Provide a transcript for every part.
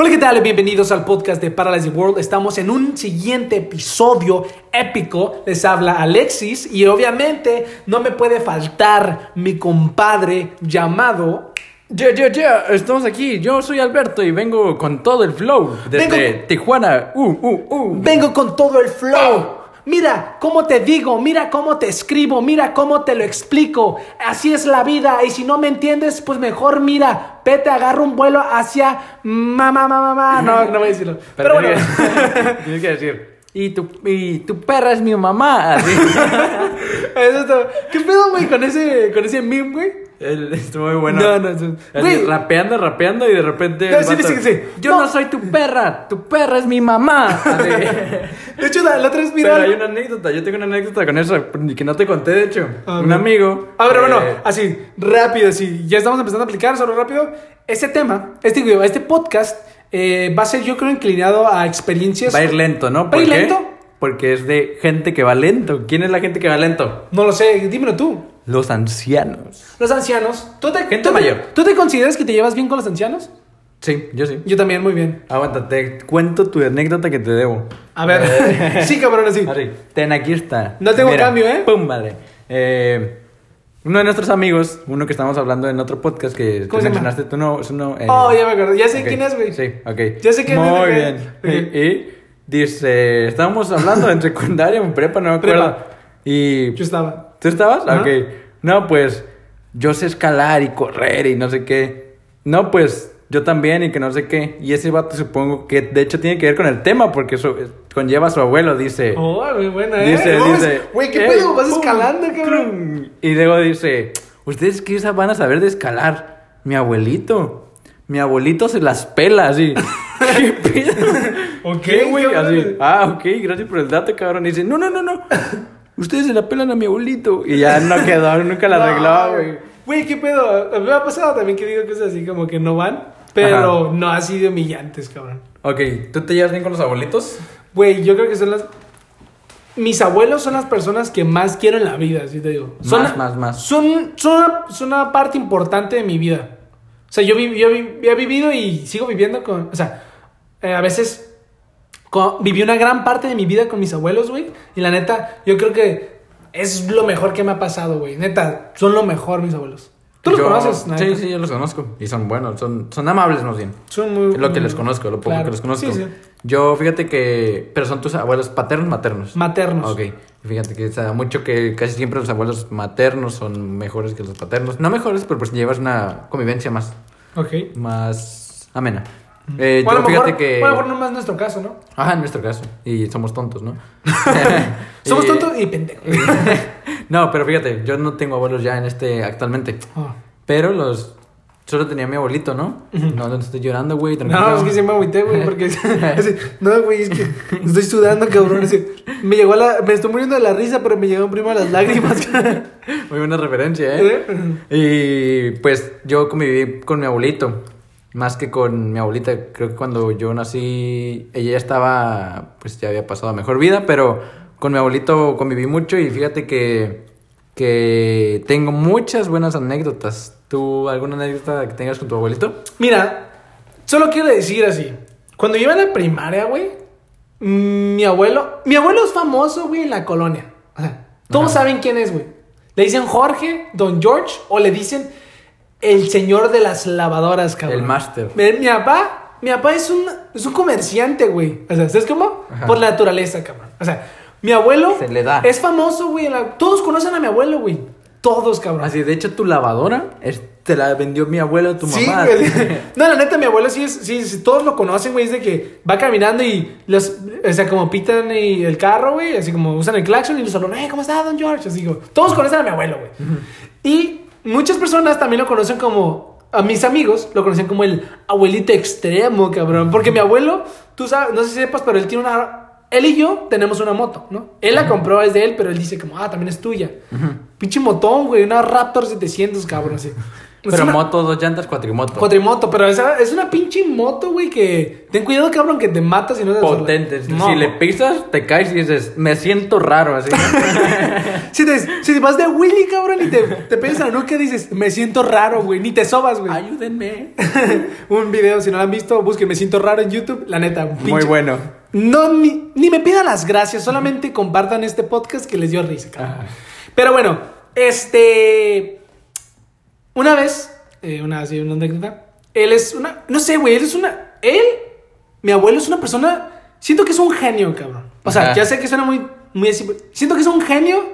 Hola, ¿qué tal? Bienvenidos al podcast de Paralyzing World. Estamos en un siguiente episodio épico. Les habla Alexis y obviamente no me puede faltar mi compadre llamado... Ya, ya, ya, estamos aquí. Yo soy Alberto y vengo con todo el flow desde Vengo- Tijuana. Uh, uh, uh. Vengo con todo el flow. Mira cómo te digo, mira cómo te escribo, mira cómo te lo explico. Así es la vida. Y si no me entiendes, pues mejor mira, vete, agarra un vuelo hacia mamá, mamá, mamá. No, no voy a decirlo. Pero, bueno. tienes que- decir. Y tu, y tu perra es mi mamá. Así. Eso está- ¿Qué pedo, güey, con ese, con ese meme, güey? El- Estuvo muy bueno. No, no, no. Rapeando, rapeando y de repente. No, sí, vato, sí, sí. Yo No. no. soy tu perra, tu perra es mi mamá. De hecho, la, la otra vez Pero hay una anécdota, yo tengo una anécdota con eso, que no te conté, de hecho. A Un amigo. A ver, bueno, eh, así, rápido, así. Ya estamos empezando a aplicar, solo rápido. Este tema, este, este podcast eh, va a ser, yo creo, inclinado a experiencias. Va a ir lento, ¿no? ¿Va a ¿Por ir qué? lento? Porque es de gente que va lento. ¿Quién es la gente que va lento? No lo sé, dímelo tú. Los ancianos. Los ancianos. ¿Tú te, Gente tú mayor. ¿Tú te consideras que te llevas bien con los ancianos? Sí, yo sí. Yo también, muy bien. Aguanta, te cuento tu anécdota que te debo. A ver. sí, cabrón, así. Ten, aquí está. No tengo cambio, ¿eh? Pum, madre. Eh, uno de nuestros amigos, uno que estábamos hablando en otro podcast que mencionaste, tú no, es uno, eh, Oh, ya me acuerdo. Ya sé ok, quién es, güey. Sí, ok. Ya sé quién es, Muy ok. bien. Ok. Y, y dice, estábamos hablando en secundaria, en prepa, no me acuerdo. Prepa. Y Yo estaba. ¿Tú estabas? Ajá. Ok. No, pues yo sé escalar y correr y no sé qué. No, pues yo también y que no sé qué. Y ese vato supongo que de hecho tiene que ver con el tema porque eso eh, conlleva a su abuelo, dice. Oh, muy buena, ¿eh? dice, dice. Güey, ¿qué "Ey, pedo? Vas pum, escalando, cabrón. pum". Y luego dice, ¿ustedes qué van a saber de escalar? Mi abuelito. Mi abuelito se las pela así. ¿Qué pedo? Ok, ¿Qué, güey? Así. Ah, ok, gracias por el dato, cabrón. Y dice, no, no, no, no. Ustedes se la pelan a mi abuelito. Y ya no quedó, nunca la arregló, güey. Güey, ¿qué pedo? Me ha pasado también que digo cosas así como que no van, pero Ajá. no así de humillantes, cabrón. Ok, ¿tú te llevas bien con los abuelitos? Güey, yo creo que son las... Mis abuelos son las personas que más quiero en la vida, así te digo. Son, Más, más, más. Son, son, una, son una parte importante de mi vida. O sea, yo, vi- yo vi- he vivido y sigo viviendo con... O sea, eh, a veces con- viví una gran parte de mi vida con mis abuelos, güey. Y la neta, yo creo que es lo mejor que me ha pasado, güey. Neta, son lo mejor mis abuelos. ¿Tú los Yo- conoces? la Sí, neta? sí, yo los conozco. Y son buenos, son, son amables más bien. Son muy... Es lo que les conozco, lo poco Claro. que les conozco. Sí, sí. Yo, fíjate que... Pero son tus abuelos paternos, maternos. Maternos. Ok. Fíjate que da mucho que casi siempre los abuelos maternos son mejores que los paternos. No mejores, pero pues llevas una convivencia más, Ok. más amena. Eh, Bueno, yo a fíjate mejor, que... bueno, a nuestro caso, ¿no? Ajá, en nuestro caso. Y somos tontos, ¿no? Somos Y- tontos y pendejos. No, pero fíjate, yo no tengo abuelos ya en este actualmente. Ah. Pero los. Solo tenía mi abuelito, ¿no? No, no estoy llorando, güey. No, es que siempre me agüité, güey, porque... así, no, güey, es que estoy sudando, cabrón. así, me llegó la... Me estoy muriendo de la risa, pero me llegaron primero las lágrimas. Muy buena referencia, ¿eh? Y pues yo conviví con mi abuelito. Más que con mi abuelita. Creo que cuando yo nací, ella ya estaba. Pues ya había pasado a mejor vida, pero con mi abuelito conviví mucho y fíjate que. Que tengo muchas buenas anécdotas. ¿Tú alguna anécdota que tengas con tu abuelito? Mira, solo quiero decir así. Cuando yo iba a la primaria, güey, mm, mi abuelo... Mi abuelo es famoso, güey, en la colonia. O sea, todos Ajá. saben quién es, güey. Le dicen Jorge, Don George, o le dicen el señor de las lavadoras, cabrón. El máster. Mi, papá, mi papá es un, es un comerciante, güey. O sea, ¿sabes cómo? Ajá. Por la naturaleza, cabrón. O sea, mi abuelo Se le da. es famoso, güey. la- Todos conocen a mi abuelo, güey. Todos, cabrón. Así, de hecho, tu lavadora es- te la vendió mi abuelo, tu Sí, mamá. güey. No, la neta, mi abuelo sí es, sí, sí, todos lo conocen, güey, es de que va caminando y los, o sea, como pitan y el carro, güey, así como usan el claxon y los saludan, eh, ¿cómo está, don George? Así como, todos conocen a mi abuelo, güey. Y muchas personas también lo conocen como, a mis amigos lo conocen como el abuelito extremo, cabrón, porque mi abuelo, tú sabes, no sé si sepas, pero él tiene una... Él y yo tenemos una moto, ¿no? Él la compró, es de él, pero él dice como, ah, también es tuya. Pinche motón, güey, una Raptor 700, cabrón, así. Es Pero una- moto, dos llantas, cuatrimoto. Cuatrimoto, pero esa es una pinche moto, güey, que... Ten cuidado, cabrón, que te matas y no te Potentes. No. Si le pisas, te caes y dices, me siento raro así. Si te, si vas de Willy, cabrón, y te, te pegas a la nuca, dices, me siento raro, güey. Ni te sobas, güey. Ayúdenme. un video, si no lo han visto, busquen Me siento raro en YouTube. La neta, un Muy pinche- bueno. No, ni, ni me pidan las gracias, solamente compartan este podcast que les dio risa, cabrón. Pero bueno, este. Una vez, eh, una, así, una anécdota. Él es una. No sé, güey, él es una. Él, mi abuelo, es una persona. Siento que es un genio, cabrón. O sea, Ajá. ya sé que suena muy, muy así. Siento que es un genio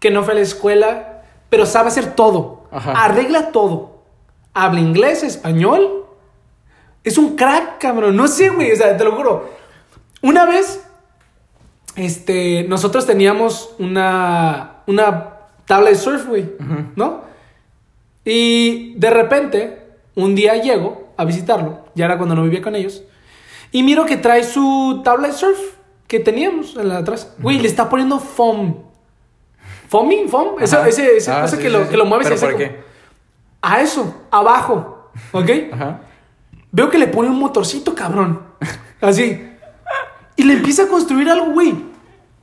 que no fue a la escuela, pero sabe hacer todo. Ajá. Arregla todo. Habla inglés, español. Es un crack, cabrón. No sé, güey. O sea, te lo juro. Una vez, este, nosotros teníamos una, una tabla de surf, güey, ¿no? Y de repente, un día llego a visitarlo, ya era cuando no vivía con ellos, y miro que trae su tabla de surf que teníamos en la de atrás. Güey, le está poniendo foam. ¿Foaming? ¿Foam? Eso, Ajá. ese ese Ah, cosa sí, que, sí, lo, sí. que lo mueves y ¿Pero hace por como- qué? A eso, abajo, ¿ok? Ajá. Veo que le pone un motorcito, cabrón. Así. Y le empieza a construir algo, güey.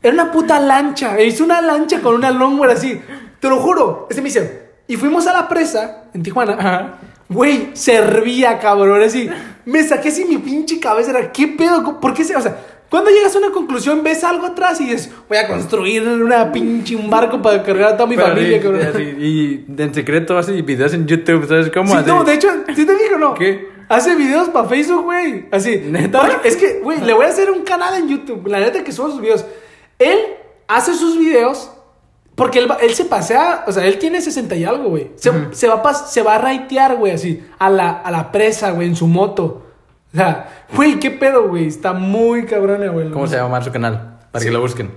Era una puta lancha. Hizo una lancha con una longboard así. Te lo juro. Ese me dice. Y fuimos a la presa en Tijuana. Ajá. Güey, servía, cabrón. Así. Me saqué así mi pinche cabeza. Era, ¿qué pedo? ¿Por qué se.? O sea, cuando llegas a una conclusión, ves algo atrás y dices, voy a construir una pinche un barco para cargar a toda mi Pero familia, sí, cabrón. así, y en secreto hace videos en YouTube, ¿sabes cómo? Sí, Así. no, de hecho, ¿sí te dije o no? ¿Qué? Hace videos para Facebook, güey. Así. ¿Neta? Es que, güey, le voy a hacer un canal en YouTube. La neta que subo sus videos. Él hace sus videos porque él, él se pasea, o sea, él tiene 60 y algo, güey. Se, se va a se va a raitear, güey, así, a la, a la presa, güey, en su moto. O sea, güey, qué pedo, güey. Está muy cabrón, güey. ¿Cómo se llama su canal? Para que lo busquen.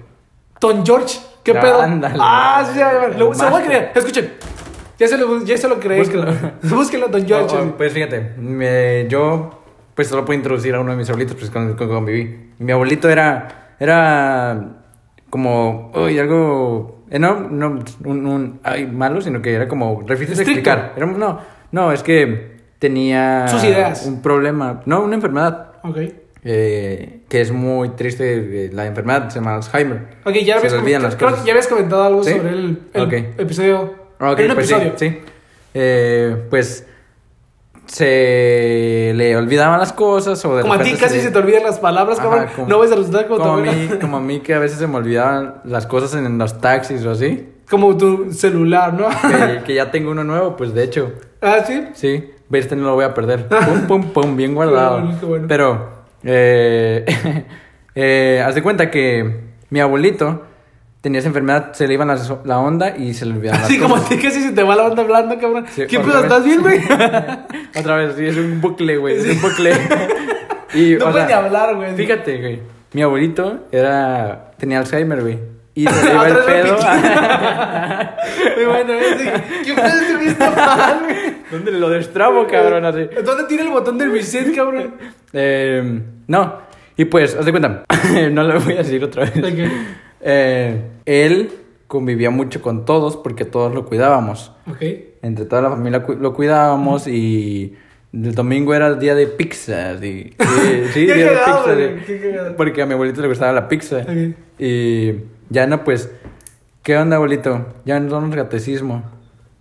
Don George, ¿qué pedo? ándale. Ah, sí, ya, ya, lo- se lo voy a creer. Escuchen. Ya se lo, ya se lo creé. Búsquelo. Búsquelo, Don George. Oh, oh, pues fíjate, me- yo pues solo puedo introducir a uno de mis abuelitos pues con, con, conviví. Mi abuelito era, era como, uy, algo, eh, no, no, un, un- ay, malo, sino que era como, de Estricto. explicar. Era- no, no, es que tenía Sus ideas. un problema, no, una enfermedad Ok. eh, que es muy triste, la enfermedad se llama Alzheimer. Ok, ya habías, comentado, las creo cosas. que ya habías comentado algo ¿Sí? sobre el, episodio. Pues sí, episodio. sí. Eh, pues se le olvidaban las cosas o de Como a ti casi se, te olvidan las palabras, Ajá, cabrón. como- no vas a resultar como, como a, mí, como a mí que a veces se me olvidaban las cosas en los taxis o así. Como tu celular, ¿no? Que, que ya tengo uno nuevo, pues de hecho, ah, sí. sí. Este no lo voy a perder. Pum, pum, pum, bien guardado. Bueno, bueno. Pero, eh, eh, haz de cuenta que mi abuelito tenía esa enfermedad, se le iban las- la onda y se le olvidaban las Así como a cosas. ti casi se te va la onda hablando, cabrón. Sí, ¿Qué pedo? ¿Estás bien, güey? Otra vez, sí, es un bucle, güey. Es un bucle. y, No puedes ni sea, hablar, güey. Fíjate, güey. Mi abuelito era. tenía Alzheimer, güey. Y se le iba el pedo. Muy bueno, ¿eh? ¿Qué me está mal, güey? ¿Dónde lo destrabo, cabrón? Así. ¿Dónde tiene el botón del reset, cabrón? Eh, no. Y pues, haz de cuenta. no lo voy a decir otra vez. Ok. Eh, él convivía mucho con todos porque todos lo cuidábamos. Ok. Entre toda la familia cu- lo cuidábamos y el domingo era el día de pizza. Sí, sí, día de pizza. Porque a mi abuelito le gustaba la pizza. Y ya no, pues, ¿qué onda, abuelito? Ya no somos catecismo.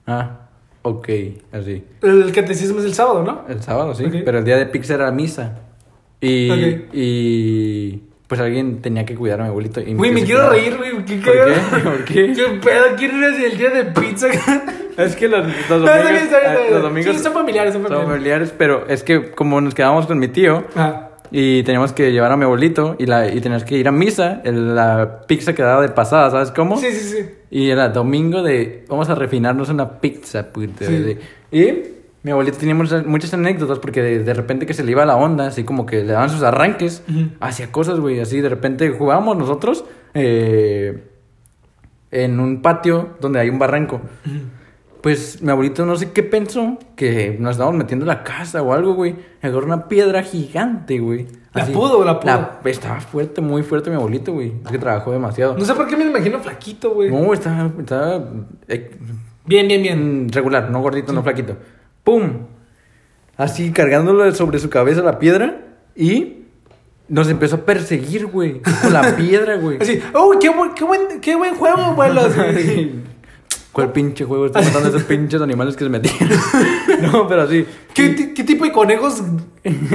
Ah, ok, así. El catecismo es el sábado, ¿no? El sábado, sí, pero el día de pizza era misa. Y, Ok. y pues alguien tenía que cuidar a mi abuelito. y Güey, me quiero cuidaba. reír, güey. ¿Qué ¿Por qué? ¿Por qué? ¿Qué pedo? ¿Quién es el día de pizza? Es que los, los No, domingos, está bien, eh, los domingos Sí, son familiares, son son familiares. familiares, pero es que como nos quedábamos con mi tío Ah. y teníamos que llevar a mi abuelito y, la, y teníamos que ir a misa, el- la pizza quedaba de pasada, ¿sabes cómo? Sí, sí, sí. Y era domingo de vamos a refinarnos una pizza, puta. Sí. de- Y mi abuelito tenía muchas, muchas anécdotas porque de, de repente que se le iba la onda, así como que le daban sus arranques, Ujú. hacía cosas, güey, así de repente jugábamos nosotros eh, en un patio donde hay un barranco. Pues mi abuelito no sé qué pensó, que nos estábamos metiendo en la casa o algo, güey. Agarró una piedra gigante, güey. ¿La pudo o la pudo? estaba fuerte, muy fuerte mi abuelito, güey. Es que trabajó demasiado. No sé por qué me imagino flaquito, güey. No, estaba, estaba eh, Bien, bien, bien. mm, regular, no gordito, no flaquito. ¡Pum! Así cargándolo sobre su cabeza la piedra y nos empezó a perseguir, güey. Con la piedra, güey. Así, ¡uy, qué, buen, qué, buen, qué buen juego, abuelo! Así. ¿Cuál pinche juego? Estoy matando a esos pinches animales que se metían. no, pero así. ¿Qué, ti- qué tipo de conejos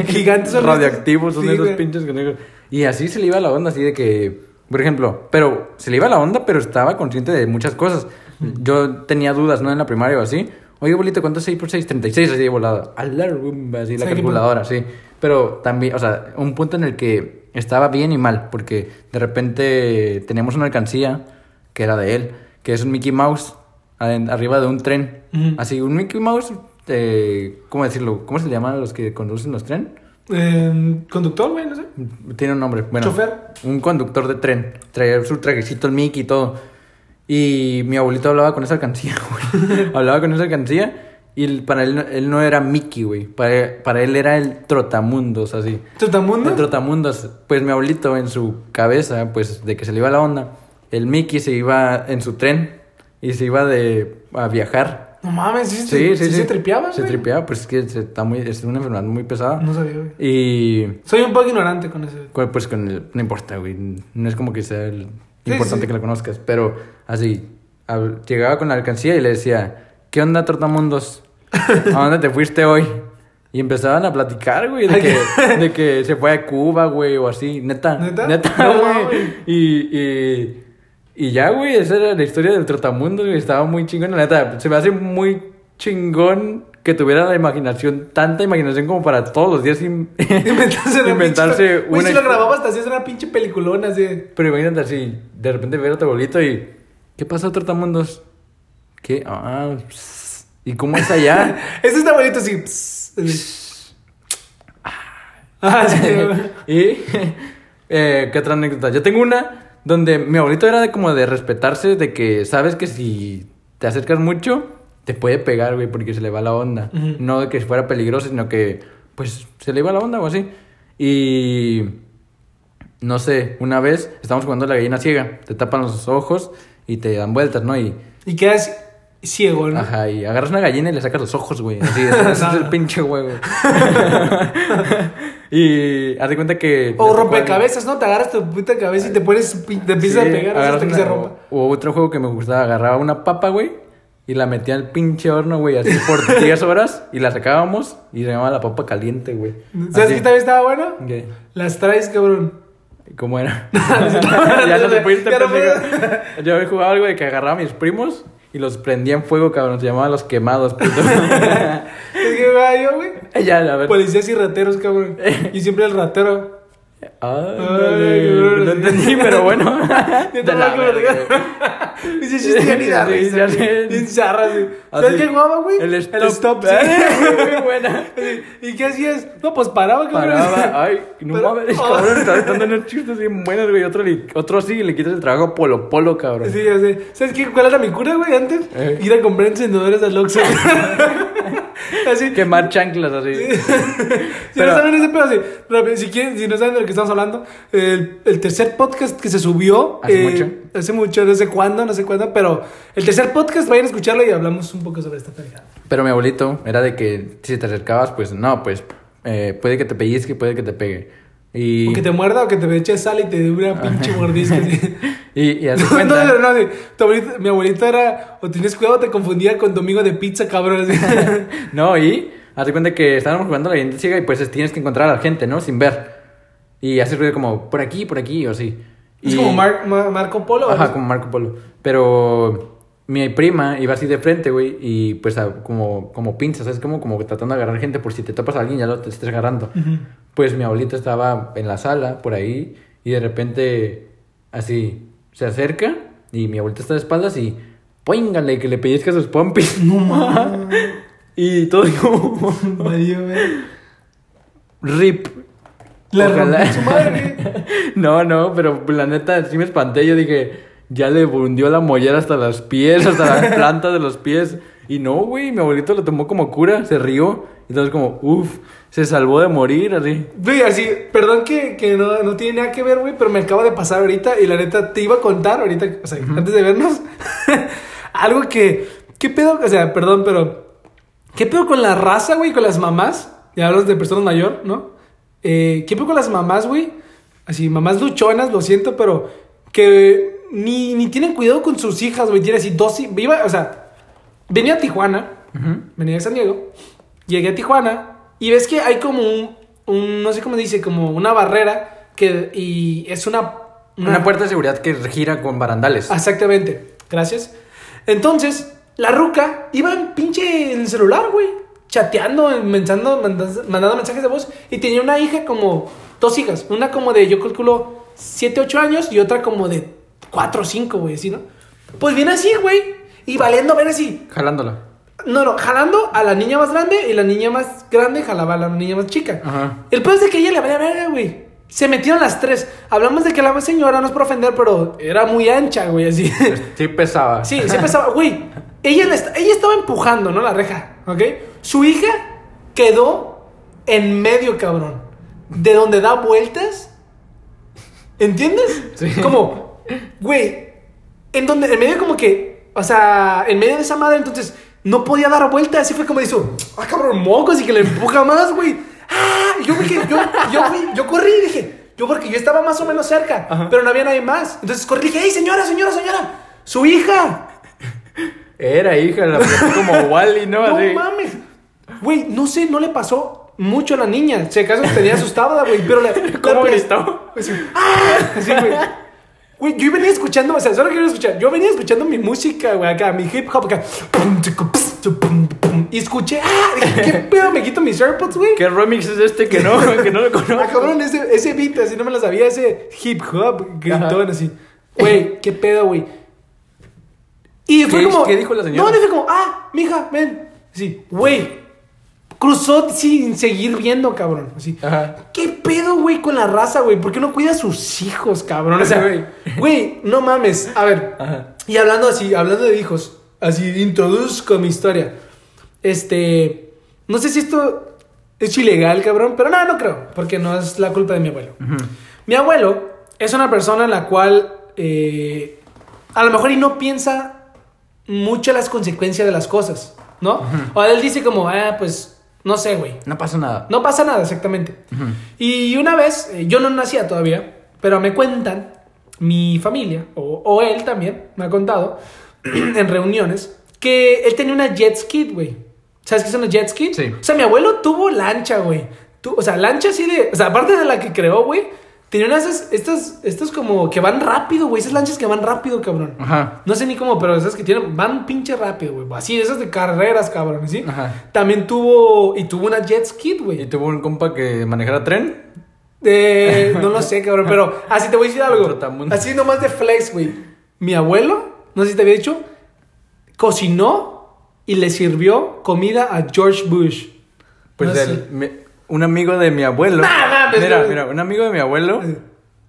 gigantes son? Radioactivos son Sí, esos güey. pinches conejos. Y así se le iba la onda, así de que, por ejemplo, pero se le iba la onda, pero estaba consciente de muchas cosas. Yo tenía dudas, ¿no? En la primaria o así. Oye, bolito, ¿cuánto es 6 por 6? 36, así de volada. A la rumba, así la calculadora, sí. Pero también, o sea, un punto en el que estaba bien y mal, porque de repente teníamos una alcancía que era de él, que es un Mickey Mouse arriba de un tren. Ujú. Así, un Mickey Mouse, eh, ¿cómo decirlo? ¿Cómo se le llaman a los que conducen los trenes? Eh, conductor, güey, no sé. Tiene un nombre. Bueno, ¿Chofer? Un conductor de tren. Traía su trajecito, el Mickey y todo. Y mi abuelito hablaba con esa alcancía, güey. hablaba con esa alcancía. Y para él, no- él no era Mickey, güey. Para, para él era el trotamundos, así. ¿Trotamundo? El trotamundos. Pues mi abuelito en su cabeza, pues de que se le iba la onda, el Mickey se iba en su tren y se iba de a viajar. No mames, ¿sí, Sí, sí, sí. se tripeaba, Se tripeaba, pues es que se- está muy, es una enfermedad muy pesada. No sabía, güey. Y Soy un poco ignorante con eso. Pues con el, no importa, güey. No es como que sea el Sí, importante sí. que lo conozcas. Pero así, llegaba con la alcancía y le decía, ¿qué onda, Trotamundos? ¿A dónde te fuiste hoy? Y empezaban a platicar, güey, de que, de que se fue a Cuba, güey, o así. Neta. ¿Neta? Neta, güey. y, y, y ya, güey, esa era la historia del Trotamundos, güey. Estaba muy chingón, la neta. Se me hace muy chingón que tuviera la imaginación, tanta imaginación como para todos los días in- Inventarse una inventarse pinche... Una si lo grababas hasta hacías una pinche peliculona así. Pero imagínate así, de repente ver a tu abuelito y... ¿Qué pasa, Trotamundos? ¿Qué? Ah, pss, ¿y cómo es allá? Ese está bonito así. pss, así. Ah, sí, güey. y... eh, ¿Qué otra anécdota? Yo tengo una donde mi abuelito era de como de respetarse, de que sabes que si te acercas mucho, te puede pegar, güey, porque se le va la onda. No de que fuera peligroso, sino que, pues, se le iba la onda o así. Y... No sé, una vez estamos jugando a la gallina ciega, te tapan los ojos y te dan vueltas, ¿no? Y, Y quedas ciego, ¿no? ajá, y agarras una gallina y le sacas los ojos, güey. Así, ese ese es el pinche juego. y haz de cuenta que... O rompecabezas, ¿no? Te agarras tu puta cabeza y te pones, te empiezas Sí, a pegar agarras hasta que una- se rompa. O, o otro juego que me gustaba, agarraba una papa, güey, y la metía al pinche horno, güey, así por 10 horas, y la sacábamos, y se llamaba la papa caliente, güey. ¿Sabes qué también estaba bueno? ¿Qué? Las traes, cabrón. ¿Cómo era? ya no se pudiste no. Yo había jugado algo de que agarraba a mis primos y los prendía en fuego, cabrón. Se llamaban los quemados, puto. Es que jugaba yo, güey. ya, a ver. Policías y rateros, cabrón. Y siempre el ratero. Ay, no entendí, pero bueno. De la verga. Dice chiste ni da Sí, risa, ya güey. Bien zarra, güey. ¿Sabes qué jugaba, güey? El stop. stop, sí. Muy buena. ¿Y qué hacías? No, pues paraba, cabrón. Paraba, ay, no mames, cabrón, estás dando chistes bien buenos, güey. Otro, otro sí, le quitas el trabajo Polo Polo, cabrón. Sí, ya sé. ¿Sabes qué? ¿Cuál era mi cura, güey, antes? Eh. Ir a comprar encendedores al Oxxo. Así. Quemar chanclas así. Si Pero- no saben ese pedo, así, si, quieren, si no saben de lo que estamos hablando, el, el tercer podcast que se subió. ¿Hace eh, mucho? Hace mucho, no sé cuándo, no sé cuándo, pero el tercer podcast, vayan a escucharlo y hablamos un poco sobre esta pendejada. Pero mi abuelito era de que si te acercabas, pues no, pues eh, puede que te pellizque, puede que te pegue. Y, O que te muerda o que te eche sal y te dé una pinche mordisca. y, y No, cuenta. no, no, de- tu abuelita- mi abuelito era, o tienes cuidado, te confundía con domingo de pizza, cabrón. No, y haz de cuenta que estábamos jugando a la gente ciega y pues tienes que encontrar a la gente, ¿no? Sin ver. Y hace ruido como por aquí, por aquí, o así. Es Y- como Mar- Ma- Marco Polo. Ajá, como Marco Polo. Pero mi prima iba así de frente, güey, y pues a- como, como pinzas, ¿sabes? Como, como tratando de agarrar gente por si te topas a alguien ya lo te estés agarrando. Ujú. Pues mi abuelito estaba en la sala, por ahí, y de repente, así, se acerca, y mi abuelito está de espaldas y, póngale que le pellizca sus pompis. No mames. y todo como, rip. La Ojalá. su madre. No, no, pero la neta sí me espanté. Yo dije, ya le hundió la mollera hasta los pies, hasta las plantas de los pies. Y no, güey, mi abuelito lo tomó como cura, se rió. Y entonces como, uff, se salvó de morir, así. Güey, así, perdón que, que no, no tiene nada que ver, güey, pero me acaba de pasar ahorita y la neta te iba a contar ahorita, o sea, antes de vernos, algo que, ¿qué pedo? O sea, perdón, pero ¿Qué pedo con la raza, güey? Con las mamás. Ya hablas de personas mayor, ¿no? Eh, ¿Qué con las mamás, güey? Así, mamás luchonas, lo siento, pero que ni, ni tienen cuidado con sus hijas, güey. Tiene así dos... Iba, o sea, venía a Tijuana, venía de San Diego, llegué a Tijuana y ves que hay como un, un no sé cómo dice, como una barrera que... Y es una... Una puerta de seguridad que gira con barandales. Exactamente. Gracias. Entonces, la ruca iba en pinche en el celular, güey. Chateando, mandando, mandando mensajes de voz. Y tenía una hija como. Dos hijas. Una como de, yo calculo, 7, 8 años. Y otra como de 4 o 5, güey, así, ¿no? Pues viene así, güey. Y valiendo ver así. Jalándola. No, no, jalando a la niña más grande y la niña más grande jalaba a la niña más chica. Ajá. El peor es de que ella le valía verga, güey. Se metieron las tres. Hablamos de que la señora no es por ofender, pero era muy ancha, güey, así. Sí pesaba. Sí, sí empezaba, güey. Ella, ella estaba empujando, ¿no? La reja, ¿ok? Su hija quedó en medio, cabrón. De donde da vueltas. ¿Entiendes? Sí. Como, güey, en donde, en medio como que, o sea, en medio de esa madre, entonces no podía dar vueltas. Así fue como hizo, ah, cabrón, mocos, y que le empuja más, güey. Ah, y yo dije, yo, yo, fui- yo corrí y dije, yo porque yo estaba más o menos cerca, Ajá. pero no había nadie más. Entonces corrí y dije, hey, señora, señora, señora, su hija. Era hija, la como Wally, ¿no? No Así. mames. Güey, no sé, no le pasó mucho a la niña. Si acaso tenía asustada, güey, pero le. ¿Cómo le- gritó? Así, ¡ah! Así, güey. Güey, yo venía escuchando, o sea, solo quiero escuchar. Yo venía escuchando mi música, güey, acá, mi hip hop acá. Y escuché, ¡ah! ¿Qué pedo? Me quito mis AirPods, güey. ¿Qué remix es este que no, que no lo Ah, conozco? cabrón, ese, ese beat, así no me lo sabía, ese hip hop, gritón así. Güey, qué pedo, güey. Y fue ¿Qué- como. qué dijo la señora? No, le fue como, ah, mija, ven. Sí, güey. Cruzó sin seguir viendo, cabrón. Así. Ajá. ¿Qué pedo, güey, con la raza, güey? ¿Por qué no cuida a sus hijos, cabrón? O sea, Güey. güey, no mames. A ver. Ajá. Y hablando así, hablando de hijos, así introduzco mi historia. Este. No sé si esto es ilegal, cabrón, pero no, no creo, porque no es la culpa de mi abuelo. Mi abuelo es una persona en la cual eh, a lo mejor y no piensa mucho las consecuencias de las cosas, ¿no? O él dice como, ah, pues, no sé, güey. No pasa nada. No pasa nada, exactamente. Y una vez, eh, yo no nacía todavía, pero me cuentan, mi familia, o, o él también, me ha contado, en reuniones, que él tenía una jet ski, güey. ¿Sabes qué es una jet ski? Sí. O sea, mi abuelo tuvo lancha, güey. O sea, lancha así de... O sea, aparte de la que creó, güey, tenía unas... esas- Estas, estos como que van rápido, güey. Esas lanchas que van rápido, cabrón. Ajá. No sé ni cómo, pero esas que tienen, van pinche rápido, güey. Así, esas de carreras, cabrón, ¿sí? Ajá. También tuvo, y tuvo una jet ski, güey. ¿Y tuvo un compa que manejara tren? Eh, no lo sé, cabrón, pero así te voy a decir algo. Así nomás de flex, güey. Mi abuelo, no sé si te había dicho, cocinó y le sirvió comida a George Bush. Pues No el- sé. mi- un amigo de mi abuelo. Nah, mames, mira, güey. mira, un amigo de mi abuelo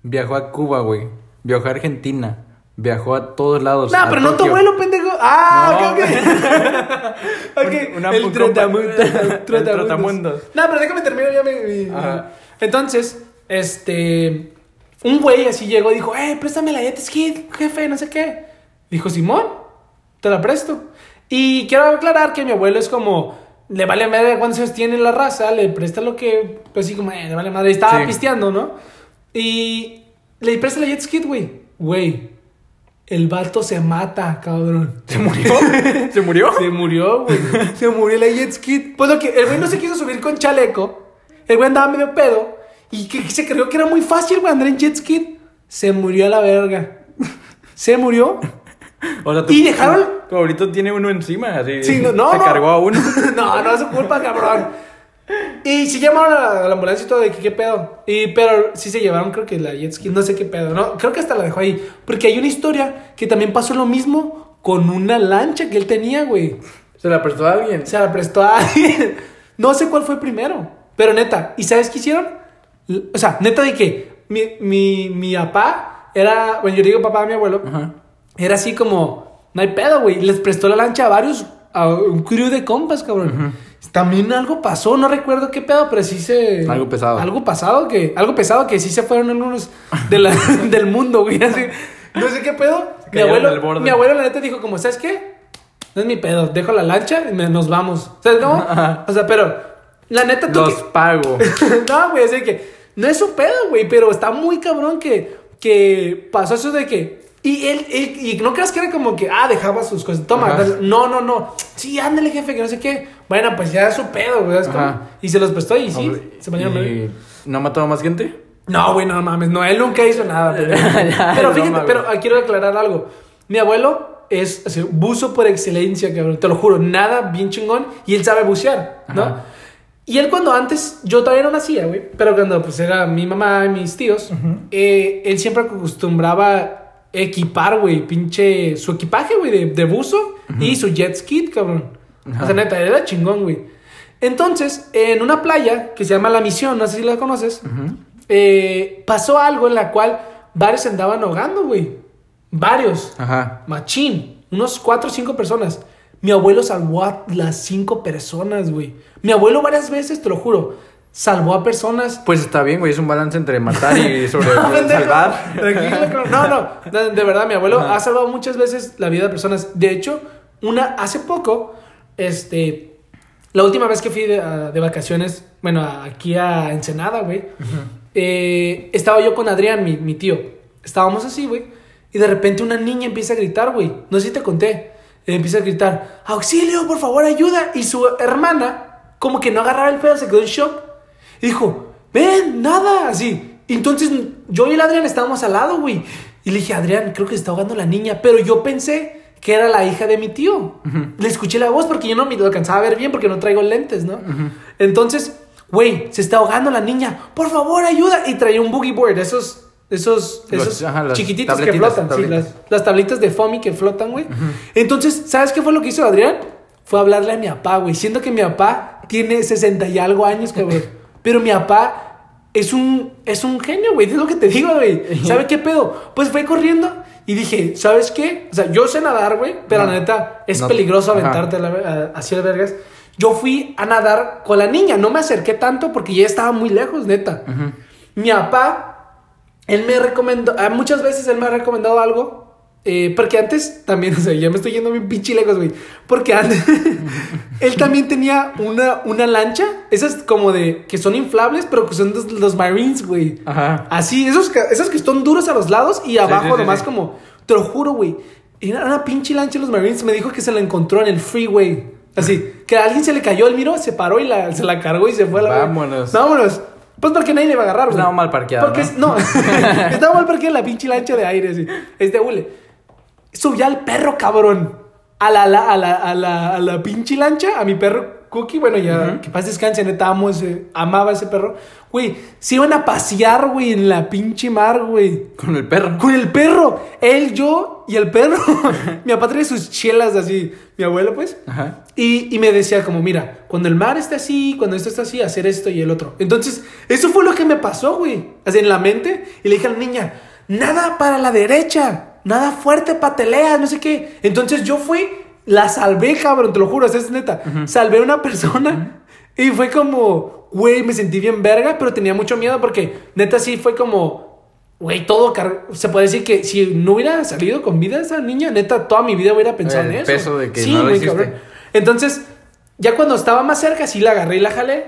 viajó a Cuba, güey. Viajó a Argentina. Viajó a todos lados. No, pero no tu abuelo, pendejo. Ah, No. ok, ok. ok, Un- una- el trotamundos. No, pero déjame terminar ya mi... mi- Ajá. Entonces, este... Un güey así llegó y dijo, eh, préstame la jet ski, jefe, no sé qué. Dijo, Simón, te la presto. Y quiero aclarar que mi abuelo es como... Le vale madre cuántos años tiene la raza, le presta lo que... Pues sí, como, eh, le vale madre. Estaba Sí. pisteando, ¿no? Y le presta la jet ski, güey. Güey, el vato se mata, cabrón. ¿Se murió? ¿Se murió? Se murió, güey. Se murió la jet ski. Pues lo que el güey no se quiso subir con chaleco. El güey andaba medio pedo. Y que se creyó que era muy fácil, güey, andar en jet ski. Se murió a la verga. Se murió. O sea, Y dejaron- Tu tiene uno encima, así. Sí, no, no, Se no. cargó a uno. no, no es su culpa, cabrón. Y sí llamaron a la, ambulancia y todo de que qué pedo. Y, pero sí se llevaron, creo que la jet ski, no sé qué pedo. No, creo que hasta la dejó ahí. Porque hay una historia que también pasó lo mismo con una lancha que él tenía, güey. Se la prestó a alguien. Se la prestó a alguien. No sé cuál fue primero. Pero neta, ¿y sabes qué hicieron? O sea, neta de que mi, mi, mi papá era, bueno, yo digo papá a mi abuelo, Ajá. Era así como, no hay pedo, güey. Les prestó la lancha a varios, a un crew de compas, cabrón. También algo pasó, no recuerdo qué pedo, pero sí se... Algo pesado. Algo pasado que, algo pesado que sí se fueron algunos de la- del mundo, güey. Así, no sé qué pedo. Mi abuelo, mi abuelo la neta dijo como, ¿sabes qué? no es mi pedo, dejo la lancha y me- nos vamos. ¿Sabes cómo? O sea, pero, la neta, tú... Los que- pago. no, güey, así que no es su pedo, güey, pero está muy cabrón que, que pasó eso de que. Y él, él- y no creas que era como que, ah, dejaba sus cosas. Toma, Ajá. no, no, no. Sí, ándale, jefe, que no sé qué. Bueno, pues ya es su pedo, güey. Y se los prestó y sí, se bañaron. ¿Y no mató a más gente? No, güey, no mames, no, él nunca hizo nada. Pero, Ya, pero fíjate, broma, pero ah, quiero aclarar algo. Mi abuelo es así, buzo por excelencia, cabrón, te lo juro, nada bien chingón y él sabe bucear, ¿no? Y él cuando antes, yo todavía no nacía, güey, pero cuando pues era mi mamá y mis tíos, eh, él siempre acostumbraba equipar, güey, pinche, su equipaje, güey, de, de buzo y su jet ski, cabrón. O sea, neta, era chingón, güey. Entonces, en una playa que se llama La Misión, no sé si la conoces, eh, pasó algo en la cual varios andaban ahogando, güey. Varios. Ajá. Machín. Unos cuatro o cinco personas. Mi abuelo salvó a las cinco personas, güey. Mi abuelo varias veces, te lo juro, salvó a personas. Pues está bien, güey. Es un balance entre matar y sobre No, salvar. Tranquilo, no, no. De, de verdad, mi abuelo ha salvado muchas veces la vida de personas. De hecho, una hace poco, este, la última vez que fui de, a- de vacaciones, bueno, a- aquí a Ensenada, güey, eh, estaba yo con Adrián, mi, mi tío. Estábamos así, güey, y de repente una niña empieza a gritar, güey. No sé si te conté. Eh, empieza a gritar, auxilio, por favor, ayuda. Y su hermana, como que no agarraba el pedo, se quedó en shock. Y dijo, ven, nada, así. Entonces yo y el Adrián estábamos al lado, güey. Y le dije, Adrián, creo que se está ahogando la niña. Pero yo pensé que era la hija de mi tío. Le escuché la voz porque yo no me lo alcanzaba a ver bien porque no traigo lentes, ¿no? Entonces, güey, se está ahogando la niña. Por favor, ayuda. Y traía un boogie board, esos, esos, Los- esos ajá, chiquititos que flotan. sí, tablitas. las, las tablitas de foamy que flotan, güey. Entonces, ¿sabes qué fue lo que hizo Adrián? Fue hablarle a mi papá, güey. Siendo que mi papá tiene 60 y algo años, cabrón. Pero mi papá es un, es un genio, güey. Es lo que te digo, güey. ¿Sabe qué pedo? Pues fue corriendo y dije, ¿sabes qué? O sea, yo sé nadar, güey. Pero la neta, es No. peligroso aventarte la- a- hacia las vergas. Yo fui a nadar con la niña. No me acerqué tanto porque ya estaba muy lejos, neta. Mi papá él me recomendó, ah, muchas veces él me ha recomendado algo. Eh, porque antes también, o sea, ya me estoy yendo bien pinche lejos, güey. Porque antes, él también tenía una, una lancha, esas como de, que son inflables, pero que son los, los Marines, güey. Ajá. Así, esos esos que están duros a los lados y abajo sí, sí, nomás sí. como, te lo juro, güey. Era una pinche lancha de los Marines, me dijo que se la encontró en el freeway. Así, que a alguien se le cayó, él miró, se paró y la, se la cargó y se fue a la Vámonos. Vámonos. Pues porque nadie le va a agarrar, güey. Estaba mal parqueado, Porque no, estaba mal parqueada la pinche lancha de aire, así. Es de hule. Subía al perro, cabrón. A la, la- a la, a la, a la pinche lancha, a mi perro Cookie. Bueno, ya, que paz descanse, neta, amo ese, amaba ese perro. Güey, se iban a pasear, güey, en la pinche mar, güey. Con el perro. Con el perro. Él, yo y el perro. mi papá trae sus chelas así. Mi abuelo, pues. Ajá. Y, y me decía como, mira, cuando el mar está así, cuando esto está así, hacer esto y el otro. Entonces, eso fue lo que me pasó, güey. Así en la mente. Y le dije a la niña, nada para la derecha, nada fuerte, patelea, no sé qué. Entonces yo fui, la salvé, cabrón, te lo juro, es neta. Salvé a una persona y fue como, güey, me sentí bien verga, pero tenía mucho miedo porque neta sí fue como... Güey, todo car- se puede decir que si no hubiera salido con vida esa niña, neta, toda mi vida hubiera pensado El en eso. peso de que Sí, no lo. Entonces, ya cuando estaba más cerca, sí la agarré y la jalé.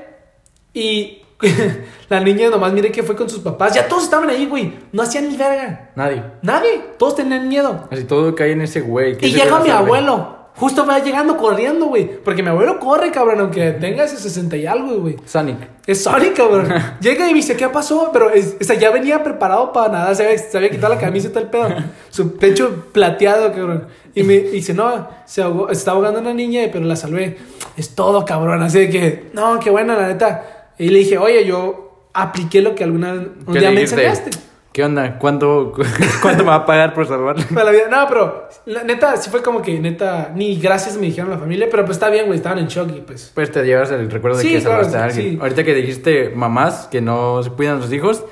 Y la niña nomás mire que fue con sus papás. Ya todos estaban ahí, güey. No hacían ni verga. Nadie. Nadie. Todos tenían miedo. Así todo cae en ese güey. Y llega mi abuelo. Justo va llegando corriendo, güey. Porque mi abuelo corre, cabrón, aunque tenga ese 60 y algo, güey. Sonic. Es Sonic, cabrón. Llega y me dice, ¿qué pasó? Pero es- o sea, ya venía preparado para nada. Se había, se había quitado la camisa y todo el pedo. Su pecho plateado, cabrón. Y me dice, no, se ahogó, se está ahogando una niña, pero la salvé. Es todo, cabrón. Así de que, no, qué buena, la neta. Y le dije, oye, yo apliqué lo que alguna un ¿Qué día me enseñaste. ¿Qué onda? ¿Cuánto, ¿Cuánto me va a pagar por salvarle? Para la vida. No, pero neta, sí fue como que, neta, ni gracias me dijeron la familia, pero pues está bien, güey, estaban en shock y pues. Pues te llevas el recuerdo de Sí, que claro, salvaste a alguien. sí. Ahorita que dijiste mamás que no se cuidan a sus hijos,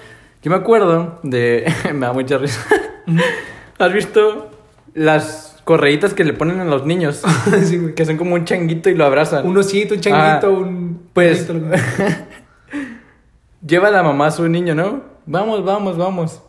yo me acuerdo de. me da mucha risa. ¿Has visto las correitas que le ponen a los niños? sí, güey. que son como un changuito y lo abrazan. Un osito, un changuito, Ah, un. pues- Lleva la mamá a su niño, ¿no? Vamos, vamos, vamos.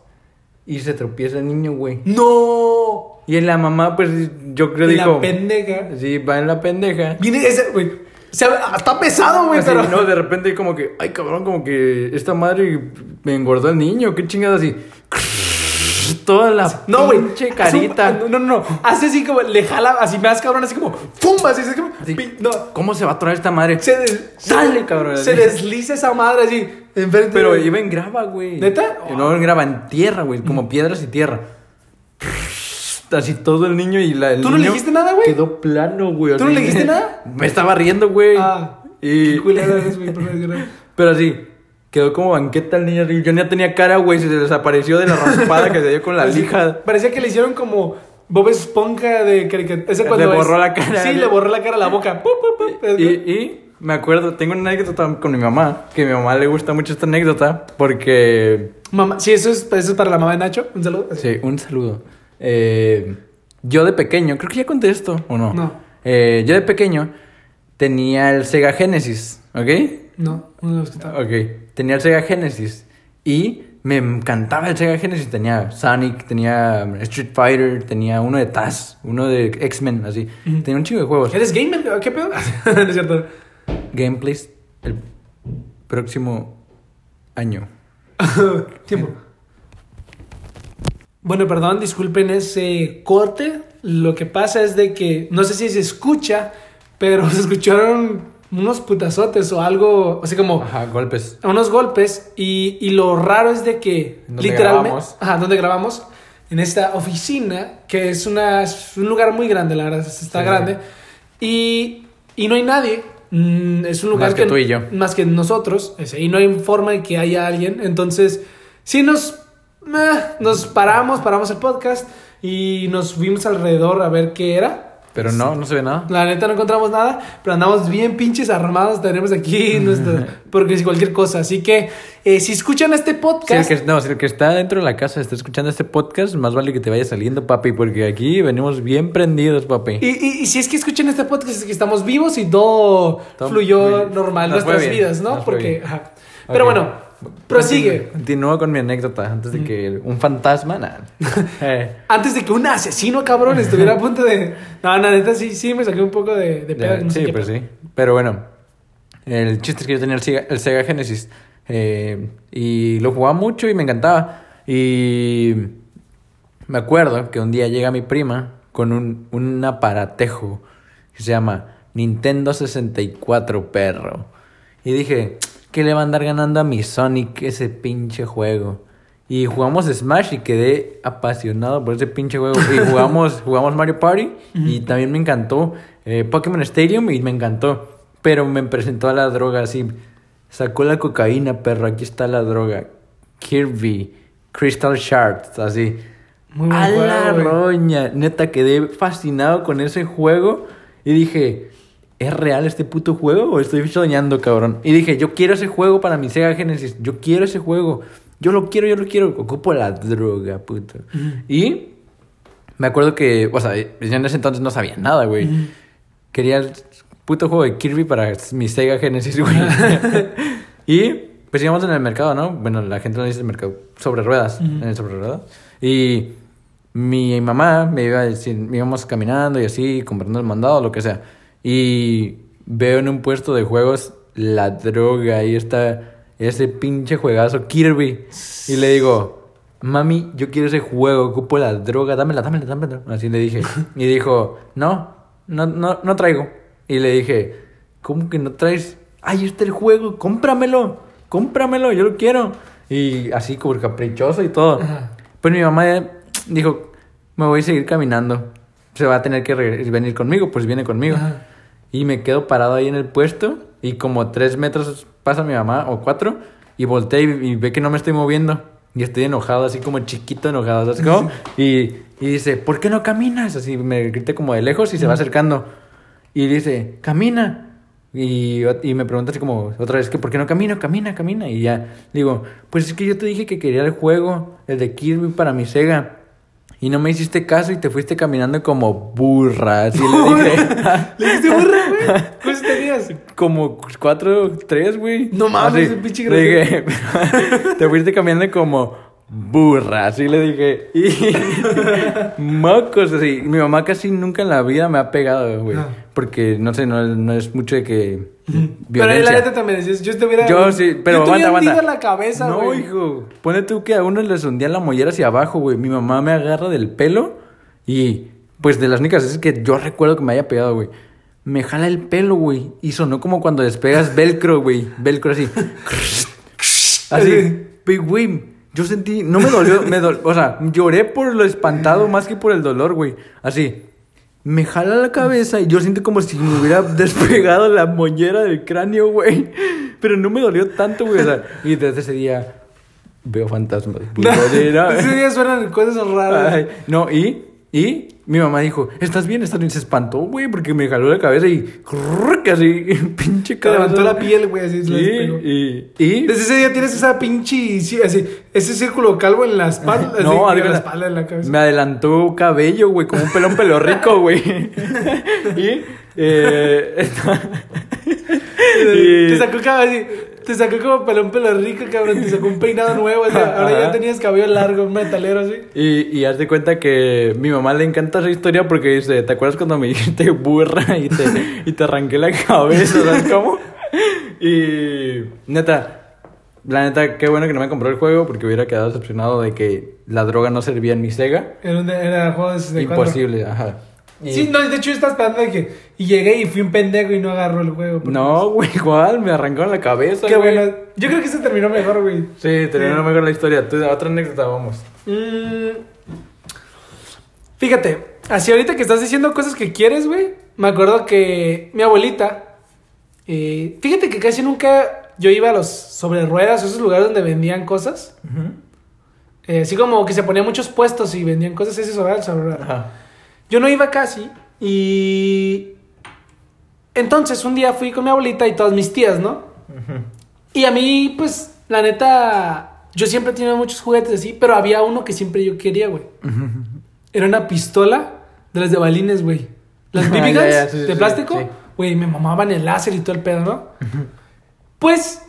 Y se tropieza el niño, güey. ¡No! Y en la mamá, pues yo creo En dijo. la pendeja. Sí, va en la pendeja. Viene ese, güey. Está pesado, güey, pero. no, de repente como que, ay cabrón, como que esta madre me engordó el niño, qué chingada así. Toda la No, güey. un- carita. No, no, no. Hace así como, le jala así más cabrón, así como, ¡pum! Así, así como. Así, pi- No. ¿Cómo se va a traer esta madre? Se, des- Dale, cabrón. Se desliza esa madre así. Enfrente Pero de- iba en grava, güey. ¿Neta? No en grava, en tierra, güey. Como piedras y tierra. Así todo el niño y la. el ¿Tú no le dijiste nada, güey? Quedó plano, güey. ¿Tú no le dijiste nada? Me estaba riendo, güey. Ah. Y. Qué culero eres, güey. Pero así, quedó como banqueta el niño. Yo ya tenía cara, güey. Se desapareció de la raspada que se dio con la Así, lija. Parecía que le hicieron como Bob Esponja de caricatura. Le borró es- la cara. Sí, le borró la cara a la boca. Y me acuerdo, tengo una anécdota con mi mamá. Que a mi mamá le gusta mucho esta anécdota. Porque. Mamá, sí, eso es, eso es para la mamá de Nacho. Un saludo. Sí, un saludo. Eh, yo de pequeño, creo que ya conté esto, ¿o no? No. Eh, yo de pequeño tenía el Sega Genesis, ¿ok? No, los que estaba. Ok, tenía el Sega Genesis y me encantaba el Sega Genesis. Tenía Sonic, tenía Street Fighter, tenía uno de Taz, uno de X-Men, así. Tenía un chico de juegos. ¿Eres gamer? ¿Qué pedo? no es cierto. Gameplays el próximo año. Tiempo. Bueno, perdón, disculpen ese corte. Lo que pasa es de que no sé si se escucha, pero se escucharon unos putazotes o algo, así como Ajá, golpes. unos golpes. Y, y lo raro es de que Donde literalmente, grabamos. ajá, donde grabamos, en esta oficina, que es, una, es un lugar muy grande, la verdad, está Sí. grande. Y, y no hay nadie. Mm, es un lugar Más que tú y yo. Más que nosotros. ese, y no hay forma de que haya alguien. Entonces, sí nos, eh, nos paramos, paramos el podcast y nos fuimos alrededor a ver qué era. Pero no, no se ve nada. La neta no encontramos nada, pero andamos bien pinches armados. Tenemos aquí nuestro. Porque es cualquier cosa. Así que, eh, si escuchan este Si el, podcast. que, no, si el que está dentro de la casa está escuchando este podcast, más vale que te vaya saliendo, papi, porque aquí venimos bien prendidos, papi. Y, y- y si es que escuchan este podcast, es que estamos vivos y todo, Todo fluyó normal, nuestras vidas, ¿no? nos Porque. ajá. Pero bueno, prosigue. Continúo con mi anécdota antes de que un fantasma. nada. Eh, Antes de que un asesino cabrón estuviera a punto de. No, la neta sí, sí me saqué un poco de, de pedo. no sí, pues pedo. sí. Pero bueno, el chiste es que yo tenía el Sega, el Sega Genesis eh, y lo jugaba mucho y me encantaba. Y me acuerdo que un día llega mi prima con un, un aparatejo que se llama Nintendo 64 perro. Y dije, ¿qué le va a andar ganando a mi Sonic ese pinche juego? Y jugamos Smash y quedé apasionado por ese pinche juego. Y jugamos, jugamos Mario Party y también me encantó. Eh, Pokémon Stadium y me encantó. Pero me presentó a la droga así. Sacó la cocaína, perro. Aquí está la droga. Kirby, Crystal Shards, así. Muy a juego, la roña. Neta, quedé fascinado con ese juego. Y dije, ¿es real este puto juego o estoy soñando, cabrón? Y dije, yo quiero ese juego para mi Sega Genesis. Yo quiero ese juego. Yo lo quiero, yo lo quiero. Ocupo la droga, puto. Y me acuerdo que, o sea, yo en ese entonces no sabía nada, güey. Quería el puto juego de Kirby para mi Sega Genesis, güey. y pues íbamos en el mercado, ¿no? Bueno, la gente lo dice el mercado sobre ruedas, en el sobre ruedas. Y mi mamá me iba a decir, íbamos caminando y así, comprando el mandado, lo que sea. Y veo en un puesto de juegos la droga, ahí está ese pinche juegazo Kirby. Y le digo, mami, yo quiero ese juego, ocupo la droga, dámela, dámela, dámela. Así le dije. Y dijo, no, no, no, no traigo. Y le dije, ¿cómo que no traes? Ahí está el juego, cómpramelo, cómpramelo, yo lo quiero. Y así como caprichoso y todo. Pues mi mamá ya dijo, me voy a seguir caminando. Se va a tener que venir conmigo, pues viene conmigo. Ajá. Y me quedo parado ahí en el puesto y como tres metros pasa mi mamá o cuatro y volteé y, y ve que no me estoy moviendo. Y estoy enojado, así como chiquito enojado, ¿sabes cómo? Y, y dice, ¿por qué no caminas? Así me grita como de lejos y se va acercando. Y dice, camina. Y, y me pregunta así como otra vez, que ¿por qué no camino? Camina, camina. Y ya digo, pues es que yo te dije que quería el juego, el de Kirby para mi Sega. Y no me hiciste caso y te fuiste caminando como burra. Así le dije. ¿Le dijiste burra, güey? ¿Cuántos tenías? Como cuatro, tres, güey. No mames, pinche le dije, te fuiste caminando como burra, así le dije. Y mocos, así. Mi mamá casi nunca en la vida me ha pegado, güey. Ah. Porque, no sé, no, no es mucho de que... Pero Violencia. la neta también decías, yo te hubiera. Yo sí, pero yo aguanta, aguanta. la cabeza, No, güey. hijo. Pone tú que a uno les hundía la mollera hacia abajo, güey. Mi mamá me agarra del pelo y, pues, de las únicas veces que yo recuerdo que me haya pegado, güey. Me jala el pelo, güey. Y sonó como cuando despegas velcro, güey. Velcro así. así. Pero, güey, yo sentí... No me dolió, me dol- O sea, lloré por lo espantado más que por el dolor, güey. Así. Me jala la cabeza y yo siento como si me hubiera despegado la mollera del cráneo, güey. Pero no me dolió tanto, güey. O sea, y desde ese día veo fantasmas. Era- Ese día suenan cosas raras. Ay, no, y, y mi mamá dijo, ¿estás bien? ¿Estás bien? Se espantó, güey, porque me jaló la cabeza y casi pinche Te cabeza. levantó la piel, güey, así se y, y, Desde ese día tienes esa pinche. sí, así, ese círculo calvo en la espalda. así, No, en algo la la- espalda, en la cabeza. me adelantó cabello, güey, como un pelón pelo rico, güey. y, eh, Te sacó Te como pelón pelo rico, cabrón. Te sacó un peinado nuevo. así, ahora ya tenías cabello largo, un metalero así. Y, y haz de cuenta que mi mamá le encanta esa historia porque dice, ¿te acuerdas cuando me dijiste burra y te, y te arranqué la cabeza? ¿Sabes cómo? Y neta, la neta, qué bueno que no me compró el juego porque hubiera quedado decepcionado de que la droga no servía en mi Sega. Era, un, era juego de 64. Imposible, ajá. Y- Sí, no, de hecho yo estaba esperando de que. Y llegué y fui un pendejo y no agarró el juego. No, güey, igual, me arrancaron la cabeza. Qué güey. bueno. Yo creo que se terminó mejor, güey. Sí, terminó mejor la historia. Tú, otra anécdota, vamos. Mm, Fíjate, así ahorita que estás diciendo cosas que quieres, güey, me acuerdo que mi abuelita, eh, fíjate que casi nunca yo iba a los sobre ruedas, esos lugares donde vendían cosas, eh, así como que se ponían muchos puestos y vendían cosas, ese sobre ruedas. Ajá. Yo no iba casi y entonces un día fui con mi abuelita y todas mis tías, ¿no? Y a mí, pues, la neta, yo siempre tenido muchos juguetes así, pero había uno que siempre yo quería, güey. Era una pistola de las de balines, güey. Las BB Ah, sí, de sí, plástico. sí. Güey, me mamaban el láser y todo el pedo, ¿no? Pues,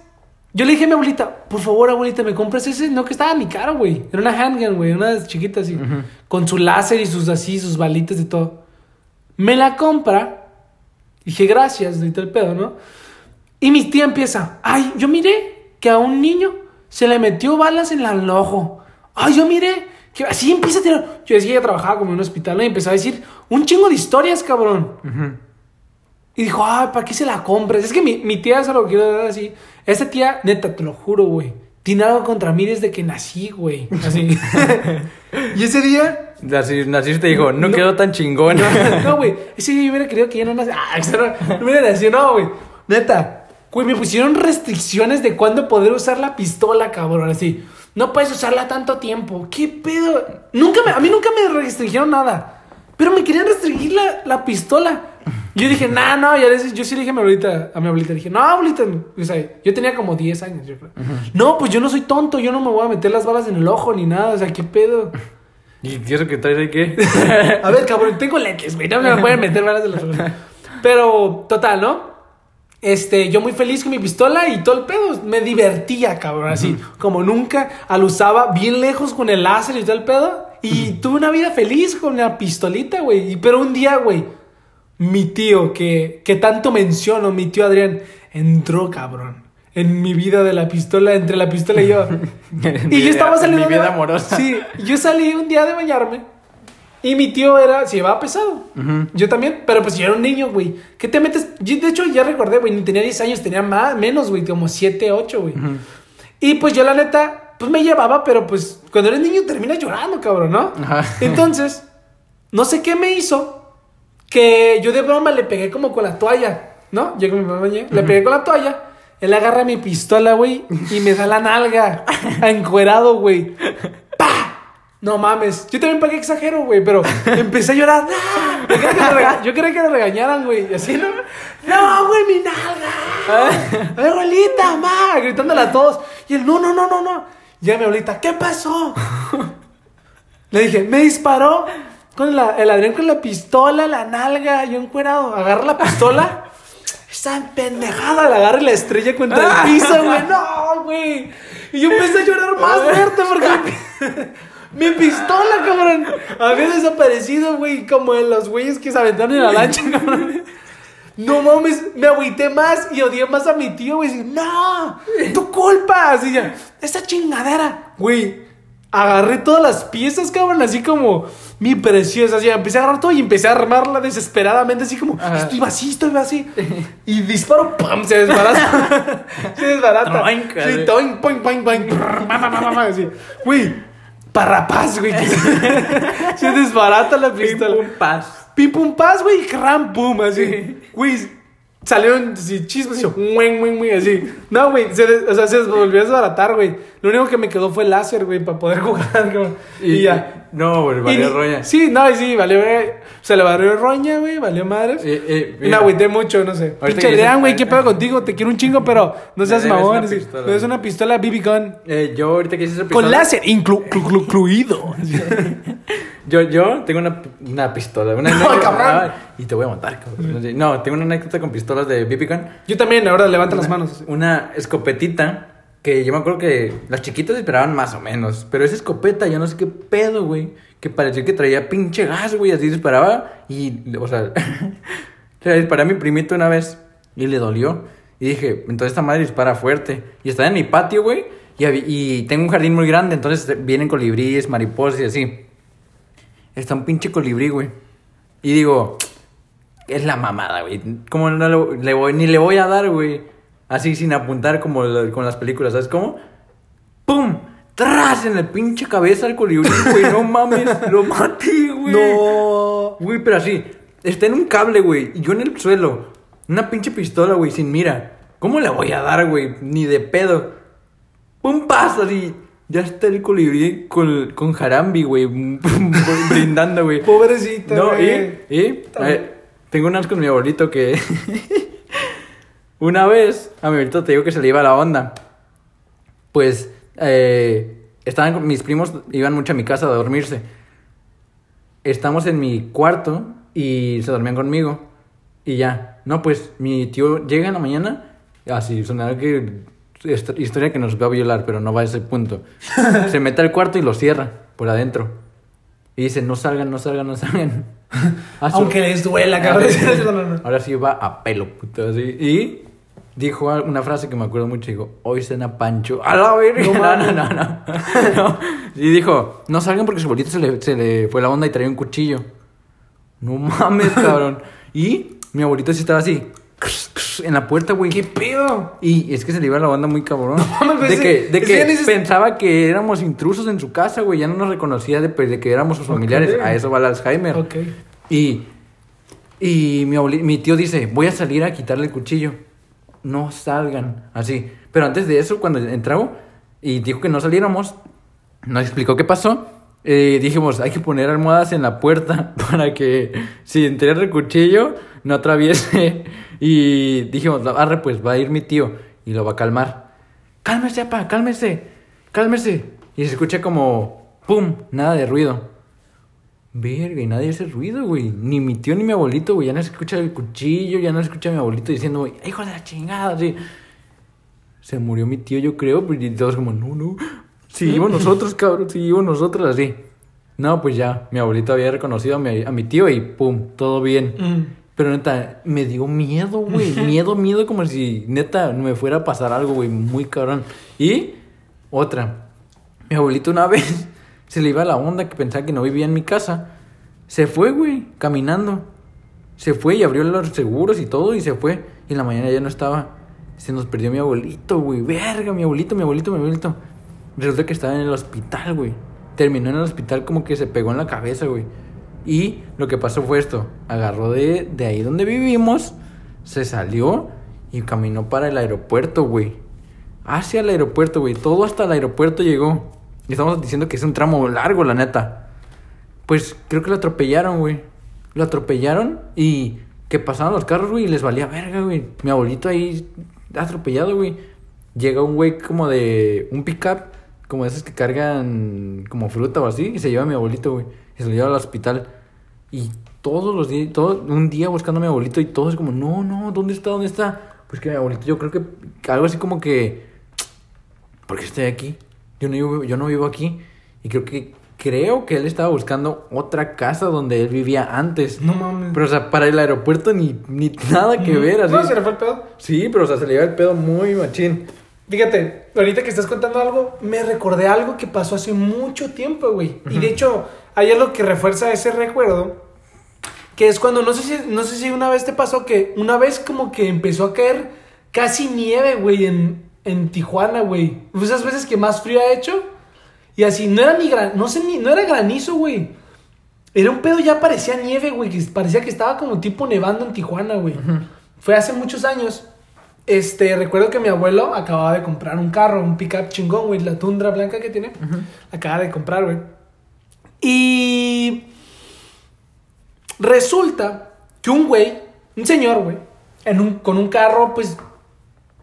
yo le dije a mi abuelita, por favor, abuelita, ¿me compras ese? No, que estaba ni caro, güey. Era una handgun, güey, una chiquita así. Ujú. Con su láser y sus así, sus balitas y todo. Me la compra. Dije, gracias, y todo el pedo, ¿no? Y mi tía empieza, ay, yo miré que a un niño se le metió balas en el ojo. Ay, yo miré que así empieza a tirar. Yo decía que ella trabajaba como en un hospital, ¿no? Y empezó a decir un chingo de historias, cabrón. Ujú. Y dijo, ay, ¿para qué se la compras? Es que mi, mi tía, se lo quiero dar así. Esta tía, neta, te lo juro, güey. Tiene algo contra mí desde que nací, güey. Así. y ese día. Así, así te dijo, no, No. quedó tan chingón. No, güey. Ese día yo hubiera querido que ya no nace. Ah, no, no hubiera nacido, no, güey. Neta. Güey, me pusieron restricciones de cuándo poder usar la pistola, cabrón. Así. No puedes usarla tanto tiempo. ¿Qué pedo? Nunca me, a mí nunca me restringieron nada. Pero me querían restringir la, la pistola. Yo dije, nah, no, ya les- yo sí le dije a mi abuelita, a mi abuelita, dije, no, abuelita, o sea, yo tenía como 10 años, yo creo. No, pues yo no soy tonto, yo no me voy a meter las balas en el ojo ni nada, o sea, ¿qué pedo? ¿Y eso que traes ahí qué? A ver, cabrón, tengo lentes, güey. No me pueden meter balas en los ojos. Pero, total, ¿no? Este, yo muy feliz con mi pistola y todo el pedo. Me divertía, cabrón, así. Como nunca. Al usaba bien lejos con el láser y todo el pedo. Y tuve una vida feliz con la pistolita, güey. Y- Pero un día, güey, mi tío, que, que tanto menciono, mi tío Adrián, entró, cabrón. En mi vida de la pistola, entre la pistola y yo. Y yo estaba En saliendo. mi vida amorosa. Sí, yo salí un día de bañarme. Y mi tío era, se llevaba pesado. Yo también, pero pues yo era un niño, güey. ¿Qué te metes? Yo, de hecho, ya recordé, güey, ni tenía 10 años, tenía más, menos, güey, como 7, 8, güey. Y pues yo, la neta, pues me llevaba, pero pues cuando eres niño terminas llorando, cabrón, ¿no? Entonces, no sé qué me hizo que yo de broma le pegué como con la toalla, ¿no? Yo con mi mamá le pegué con la toalla. Él agarra mi pistola, güey, y me da la nalga. encuerado, güey. ¡Pah! No mames. Yo también pagué exagero, güey, pero empecé a llorar. ¡Ah! Yo quería que le, rega- yo quería que le regañaran, güey. Y así, ¿no? ¡No, güey, mi nalga! ¡A ver, abuelita, ma! Gritándole a todos. Y él, no, no, no, no, no. Ya mi abuelita, ¿qué pasó? Le dije, me disparó con la, el Adrián con la pistola, la nalga, yo encuerado. Agarra la pistola. Esa pendejada la agarra y la estrella contra el piso, güey. No, güey. Y yo empecé a llorar más fuerte porque. Mi pistola, cabrón. Había desaparecido, güey, como en los güeyes que se aventaron en la lancha, cabrón. No mames, me agüité más y odié más a mi tío, güey. No, tu culpa. Así ya, esta chingadera, güey. Agarré todas las piezas, cabrón, así como mi preciosa. Así, empecé a agarrar todo y empecé a armarla desesperadamente, así como, Ajá. estoy así, estoy así. Y disparo, ¡pam! Se desbarata. se desbarata. Troink, sí, toink, ma, ma, ma, así. Güey, parrapaz, güey. se- desbarata la pistola. Un paz. Pim pum paz, güey, ram pum, así. Güey, salieron así, chismes y güey, güey, güey, así. No, güey, se, o sea, se volvió a desbaratar, güey. Lo único que me quedó fue el láser, güey, para poder jugar, cabrón. Y, ya. No, güey, valió roña. Sí, no, y sí, valió, güey. Se le valió roña, güey, valió madres. Eh, eh, me agüité mucho, no sé. Pinche Adrián, güey, ¿qué pedo contigo? Te quiero un chingo, pero no seas mamón. una así. pistola. Me des una pistola BB gun. Eh, yo ahorita que hice esa Con pistola- láser inclu- clu- clu- incluido. Yo, yo tengo una, una pistola. Una No, cabrón. Y te voy a matar, cabrón. No, tengo una anécdota con pistolas de BB gun. Yo también, ahora levanta las manos. Una escopetita que yo me acuerdo que las chiquitas esperaban más o menos. Pero esa escopeta, yo no sé qué pedo, güey. Que parecía que traía pinche gas, güey. Así disparaba. Y, o sea, disparé a mi primito una vez y le dolió. Y dije, entonces esta madre dispara fuerte. Y estaba en mi patio, güey. Y, y tengo un jardín muy grande, entonces vienen colibríes, mariposas y así. Está un pinche colibrí, güey. Y digo, es la mamada, güey. ¿Cómo no le voy, ni le voy a dar, güey? Así sin apuntar como con las películas, ¿sabes cómo? ¡Pum! ¡Tras! En la pinche cabeza al colibrí, güey. No mames, lo maté, güey. No. Güey, pero así, está en un cable, güey. Y yo en el suelo. Una pinche pistola, güey, sin mira. ¿Cómo le voy a dar, güey? Ni de pedo. Un paso así. Ya está el colibrí con, con jarambi, güey. brindando, güey. Pobrecito, No, güey. y, y a ver, tengo unas con mi abuelito que una vez a mi abuelito te digo que se le iba la onda. Pues eh, estaban con- mis primos iban mucho a mi casa a dormirse. Estamos en mi cuarto y se dormían conmigo y ya. No, pues mi tío llega en la mañana, así sonará que historia que nos va a violar, pero no va a ese punto. se mete al cuarto y lo cierra por adentro. Y dice, no salgan, no salgan, no salgan. Ah, su- Aunque les duela, cabrón. Ahora sí va a pelo, puto, así. Y dijo una frase que me acuerdo mucho, dijo, hoy cena Pancho. A la verga. No No, no, mames. no, no. No. Y dijo, no salgan porque su abuelito se le, se le fue la onda y traía un cuchillo. No mames, cabrón. Y mi abuelito sí estaba así, en la puerta, güey. ¿Qué pedo? Y es que se le iba la banda muy cabrón. mames, pues de ese- que, de que pensaba que éramos intrusos en su casa, güey. Ya no nos reconocía de, pues, de que éramos sus familiares. A eso va el Alzheimer. Ok. Y, y mi, mi tío dice, voy a salir a quitarle el cuchillo. No salgan. Así. Pero antes de eso, cuando entraba y dijo que no saliéramos, nos explicó qué pasó. Eh, dijimos, hay que poner almohadas en la puerta para que si entra el cuchillo no atraviese. Y dijimos, arre, pues va a ir mi tío y lo va a calmar. Cálmese, papá, cálmese, cálmese. Y se escucha como, ¡pum! Nada de ruido. Verga, y nadie hace ruido, güey. Ni mi tío ni mi abuelito, güey. Ya no se escucha el cuchillo, ya no se escucha a mi abuelito diciendo, güey, hijo de la chingada, así. Se murió mi tío, yo creo, pero y todos como, no, no. Seguimos nosotros, cabrón, seguimos nosotros, así. No, pues ya, mi abuelito había reconocido a mi, a mi tío y pum, todo bien. Mm. Pero neta, me dio miedo, güey. Miedo, miedo, como si neta me fuera a pasar algo, güey. Muy cabrón. Y otra. Mi abuelito una vez se le iba la onda que pensaba que no vivía en mi casa. Se fue, güey, caminando. Se fue y abrió los seguros y todo y se fue. Y en la mañana ya no estaba. Se nos perdió mi abuelito, güey. Verga, mi abuelito, mi abuelito, mi abuelito. Resulta que estaba en el hospital, güey. Terminó en el hospital como que se pegó en la cabeza, güey. Y lo que pasó fue esto. Agarró de, de ahí donde vivimos, se salió y caminó para el aeropuerto, güey. Hacia el aeropuerto, güey. Todo hasta el aeropuerto llegó. Y estamos diciendo que es un tramo largo, la neta. Pues creo que lo atropellaron, güey. Lo atropellaron y que pasaban los carros, güey, y les valía verga, güey. Mi abuelito ahí atropellado, güey. Llega un güey como de un pickup, como de esos que cargan como fruta o así, y se lleva a mi abuelito, güey. Y se lo lleva al hospital. Y todos los días, todo, un día buscando a mi abuelito y todos como, no, no, ¿dónde está? ¿Dónde está? Pues que mi abuelito, yo creo que algo así como que, ¿por qué estoy aquí? Yo no vivo, yo no vivo aquí. Y creo que, creo que él estaba buscando otra casa donde él vivía antes. No mames. Pero, o sea, para el aeropuerto ni, ni nada que ver, así. No, se le fue el pedo. Sí, pero, o sea, se le iba el pedo muy machín. Fíjate, ahorita que estás contando algo, me recordé algo que pasó hace mucho tiempo, güey. Y de hecho, hay algo que refuerza ese recuerdo. Que es cuando, no sé si, no sé si una vez te pasó que una vez como que empezó a caer casi nieve, güey, en, en Tijuana, güey. Esas veces que más frío ha hecho. Y así, no era ni gran, no sé ni, no era granizo, güey. Era un pedo, ya parecía nieve, güey. Que parecía que estaba como tipo nevando en Tijuana, güey. Fue hace muchos años. Este, recuerdo que mi abuelo acababa de comprar un carro, un pickup chingón, güey, la tundra blanca que tiene. Acaba de comprar, güey. Y resulta que un güey, un señor, güey, en un, con un carro, pues,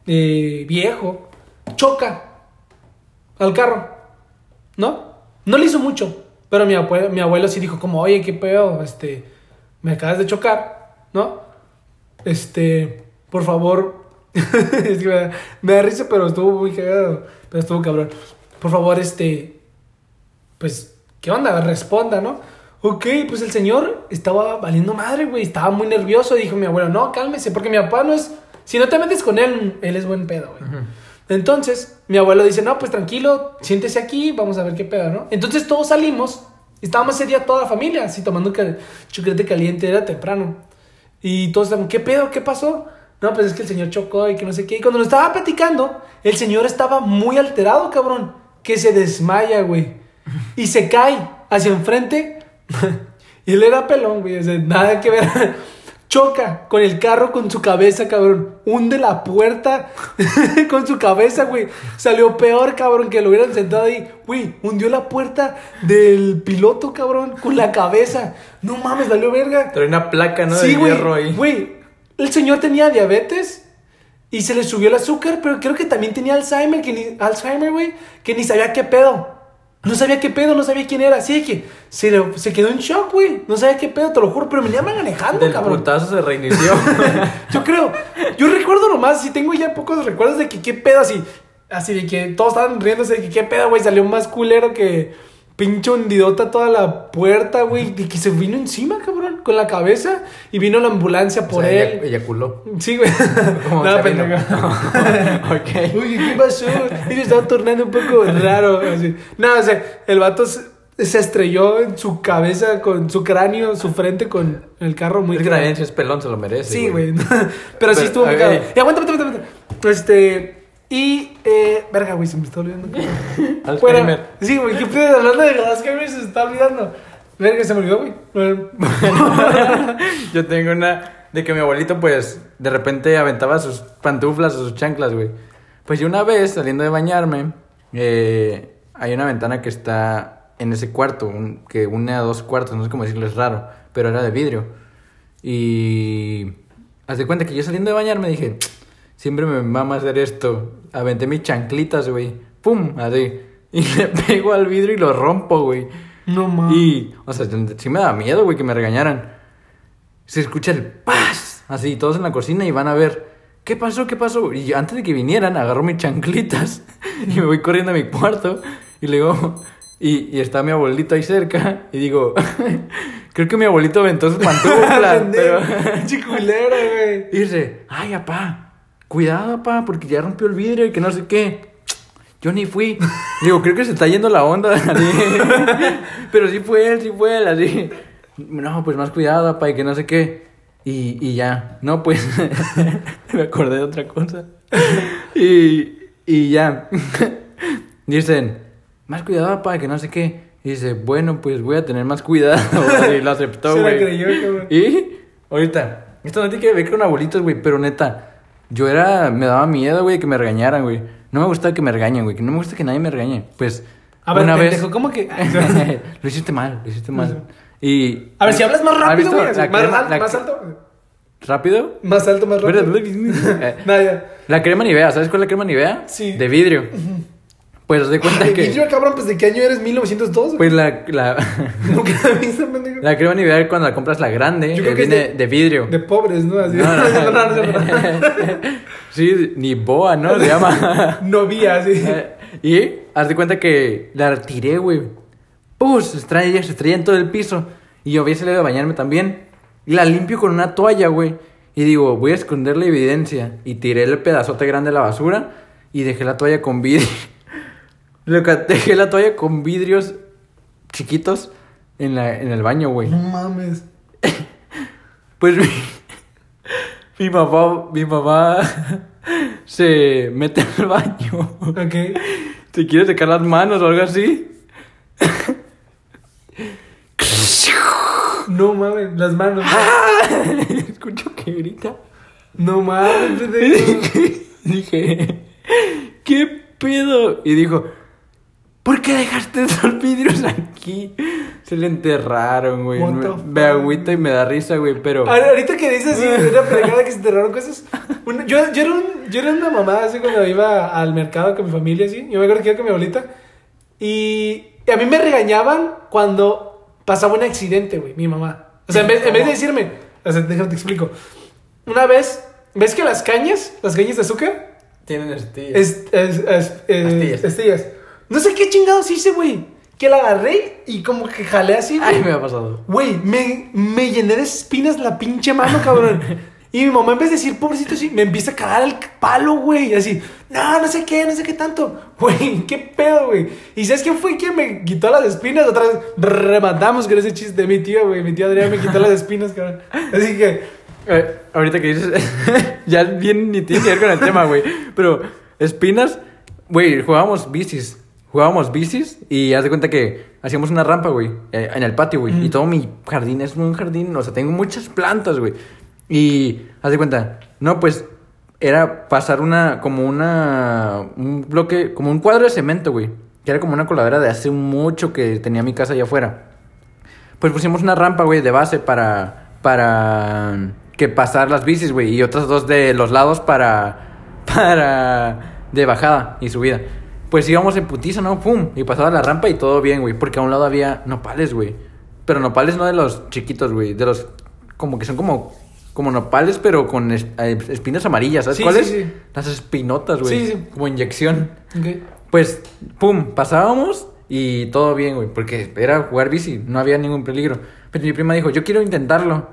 eh, viejo, choca al carro, ¿no? No le hizo mucho, pero mi abuelo, mi abuelo sí dijo como, oye, qué pedo, este, me acabas de chocar, ¿no? Este, por favor, me, me da risa, pero estuvo muy cagado, pero estuvo cabrón. Por favor, este, pues, ¿qué onda? Responda, ¿no? Ok, pues el señor estaba valiendo madre, güey. Estaba muy nervioso. Dijo mi abuelo, no, cálmese, porque mi papá no es. Si no te metes con él, él es buen pedo, güey. Entonces, mi abuelo dice, no, pues tranquilo, siéntese aquí, vamos a ver qué pedo, ¿no? Entonces todos salimos. Estábamos ese día toda la familia, así tomando chocolate caliente, era temprano. Y todos estaban, ¿qué pedo? ¿Qué pasó? No, pues es que el señor chocó y que no sé qué. Y cuando lo estaba platicando, el señor estaba muy alterado, cabrón. Que se desmaya, güey. Y se cae hacia enfrente. y él era pelón, güey. O sea, nada que ver. Choca con el carro con su cabeza, cabrón. Hunde la puerta con su cabeza, güey. Salió peor, cabrón, que lo hubieran sentado ahí. Güey, hundió la puerta del piloto, cabrón, con la cabeza. No mames, valió verga. Trae una placa, ¿no? Sí, de güey. hierro ahí. Güey, el señor tenía diabetes y se le subió el azúcar, pero creo que también tenía Alzheimer, que ni, Alzheimer, güey, que ni sabía qué pedo. No sabía qué pedo, no sabía quién era. Así de que se, le- se quedó en shock, güey. No sabía qué pedo, te lo juro, pero venía manejando, Del cabrón. putazo se reinició. Yo creo, yo recuerdo nomás, si tengo ya pocos recuerdos de que qué pedo, así, así de que todos estaban riéndose de que qué pedo, güey, salió más culero que pinche hundidota toda la puerta, güey, y que se vino encima, cabrón, con la cabeza, y vino la ambulancia por O sea, él. eyac- Eyaculó. Sí, güey. Como Nada, pendejo. ok. Uy, ¿qué pasó? Y se estaba tornando un poco raro. Así. No, o sea, el vato se, se estrelló en su cabeza, con su cráneo, su frente con el carro muy Es que es pelón se lo merece. Sí, güey. Pero sí Pero, estuvo muy. Y aguanta, aguanta, aguanta, aguanta. Este. Y. Eh, verga, güey, se me está olvidando. Alzheimer. Sí, güey, ¿qué pedo? Hablando de Alzheimer se está olvidando. Verga, se me olvidó, güey. Yo tengo una de que mi abuelito, pues, de repente aventaba sus pantuflas o sus chanclas, güey. Pues yo una vez, saliendo de bañarme, eh, hay una ventana que está en ese cuarto, un- que une a dos cuartos, no sé cómo decirlo, es raro, pero era de vidrio. Y... Haz de cuenta que yo saliendo de bañarme dije, siempre me mama hacer esto. Aventé mis chanclitas, güey. ¡Pum! Así. Y le pego al vidrio y lo rompo, güey. No mames. Y, o sea, sí me da miedo, güey, que me regañaran. Se escucha el paz, así, todos en la cocina y van a ver, ¿qué pasó? ¿Qué pasó? Y antes de que vinieran, agarro mis chanclitas y me voy corriendo a mi cuarto y le digo, y, y está mi abuelito ahí cerca y digo, creo que mi abuelito aventó su pantufla, pero... Güey. Y dice, ay, papá, cuidado, papá, porque ya rompió el vidrio y que no sé qué. Yo ni fui. Digo, creo que se está yendo la onda. Pero sí fue él, sí fue él, así. No, pues más cuidado, papá, y que no sé qué. Y, y ya. No, pues. me acordé de otra cosa. Y, y ya. Dicen, más cuidado, papá, que no sé qué. Y dice, bueno, pues voy a tener más cuidado. Y lo aceptó, Se la güey. Y ahorita, esto no tiene que ver con abuelitos, güey, pero neta, yo era, me daba miedo, güey, que me regañaran, güey. No me gustaba que me regañen, güey, que no me gusta que nadie me regañe. Pues, A ver, una vez... ¿cómo que? lo hiciste mal, lo hiciste mal. Y... A ver, si hablas más ¿Has rápido, güey. Más, al- más alto. ¿Rápido? Más alto, más rápido. La crema Nivea, ¿sabes cuál es la crema Nivea? Sí. De vidrio. Pues, haz de cuenta Ay, que... vidrio, cabrón, pues ¿de qué año eres? 1902, güey. Pues la... la... Nunca la he visto, pendejo. La crema Nivea cuando la compras la grande, Yo que creo que es viene de- de, vidrio. De pobres, ¿no? Así. No, sí, ni boa, ¿no? Se llama. Novia, así. Eh, y haz de cuenta que la tiré, güey. se estrella, se estrella en todo el piso. Y yo había salido a bañarme también. Y la limpio con una toalla, güey. Y digo, voy a esconder la evidencia. Y tiré el pedazote grande de la basura y dejé la toalla con vidrio. Dejé la toalla con vidrios chiquitos en, la, en el baño, güey. No mames. Pues mi, mi mamá, mi mamá se mete al baño. Ok. ¿Te quiere secar las manos o algo así? No mames, las manos. Escucho que grita. No mames. Dije, ¿qué pedo? Y dijo, ¿por qué dejaste esos vidrios aquí? Se le enterraron, güey. Me, agüita y me da risa, güey, pero... Ahora- Ahorita que dices así, una pendejada que se enterraron cosas. una- yo, yo, era un, yo era una mamá así cuando iba al mercado con mi familia, así. Yo me acuerdo que iba con mi abuelita. Y, y a mí me regañaban cuando pasaba un accidente, güey, mi mamá. O sea, en vez, en vez de decirme, o sea, déjame te explico. Una vez, ¿ves que las cañas, las cañas de azúcar, Tienen estillas. es, es, es- Astillas. astillas. No sé qué chingados hice, güey. Que la agarré y como que jalé así, güey. Ay, me ha pasado. Güey, me, me llené de espinas la pinche mano, cabrón. Y mi mamá, en vez de decir, pobrecito, sí, me empieza a cagar el palo, güey. Y así, no, no sé qué, no sé qué tanto. Güey, qué pedo, güey. ¿Y sabes quién fue quien me quitó las espinas? Otra vez rematamos con ese chiste de mi tío, güey. Mi tío Adrián me quitó las espinas, cabrón. Así que, Eh, ahorita que dices, ya bien ni tiene que ver con el tema, güey. Pero espinas, güey, jugábamos bicis. Jugábamos bicis y haz de cuenta que hacíamos una rampa, güey, eh, en el patio, güey. Y todo mi jardín es un jardín, o sea, tengo muchas plantas, güey. Y haz de cuenta, no, pues era pasar una, como una, un bloque, como un cuadro de cemento, güey. Que era como una coladera de hace mucho que tenía mi casa allá afuera. Pues pusimos una rampa, güey, de base para. Para. Que pasar las bicis, güey. Y otras dos de los lados para. Para. De bajada y subida. Pues íbamos en putiza, ¿no? Pum. Y pasaba la rampa y todo bien, güey. Porque a un lado había nopales, güey. Pero nopales no de los chiquitos, güey. De los. Como que son como. Como nopales, pero con es- eh, espinas amarillas, ¿sabes Sí, cuáles? sí, sí. Las espinotas, güey. Sí, sí. Como inyección. Pues, pum, pasábamos y todo bien, güey, porque era jugar bici, no había ningún peligro. Pero mi prima dijo, yo quiero intentarlo.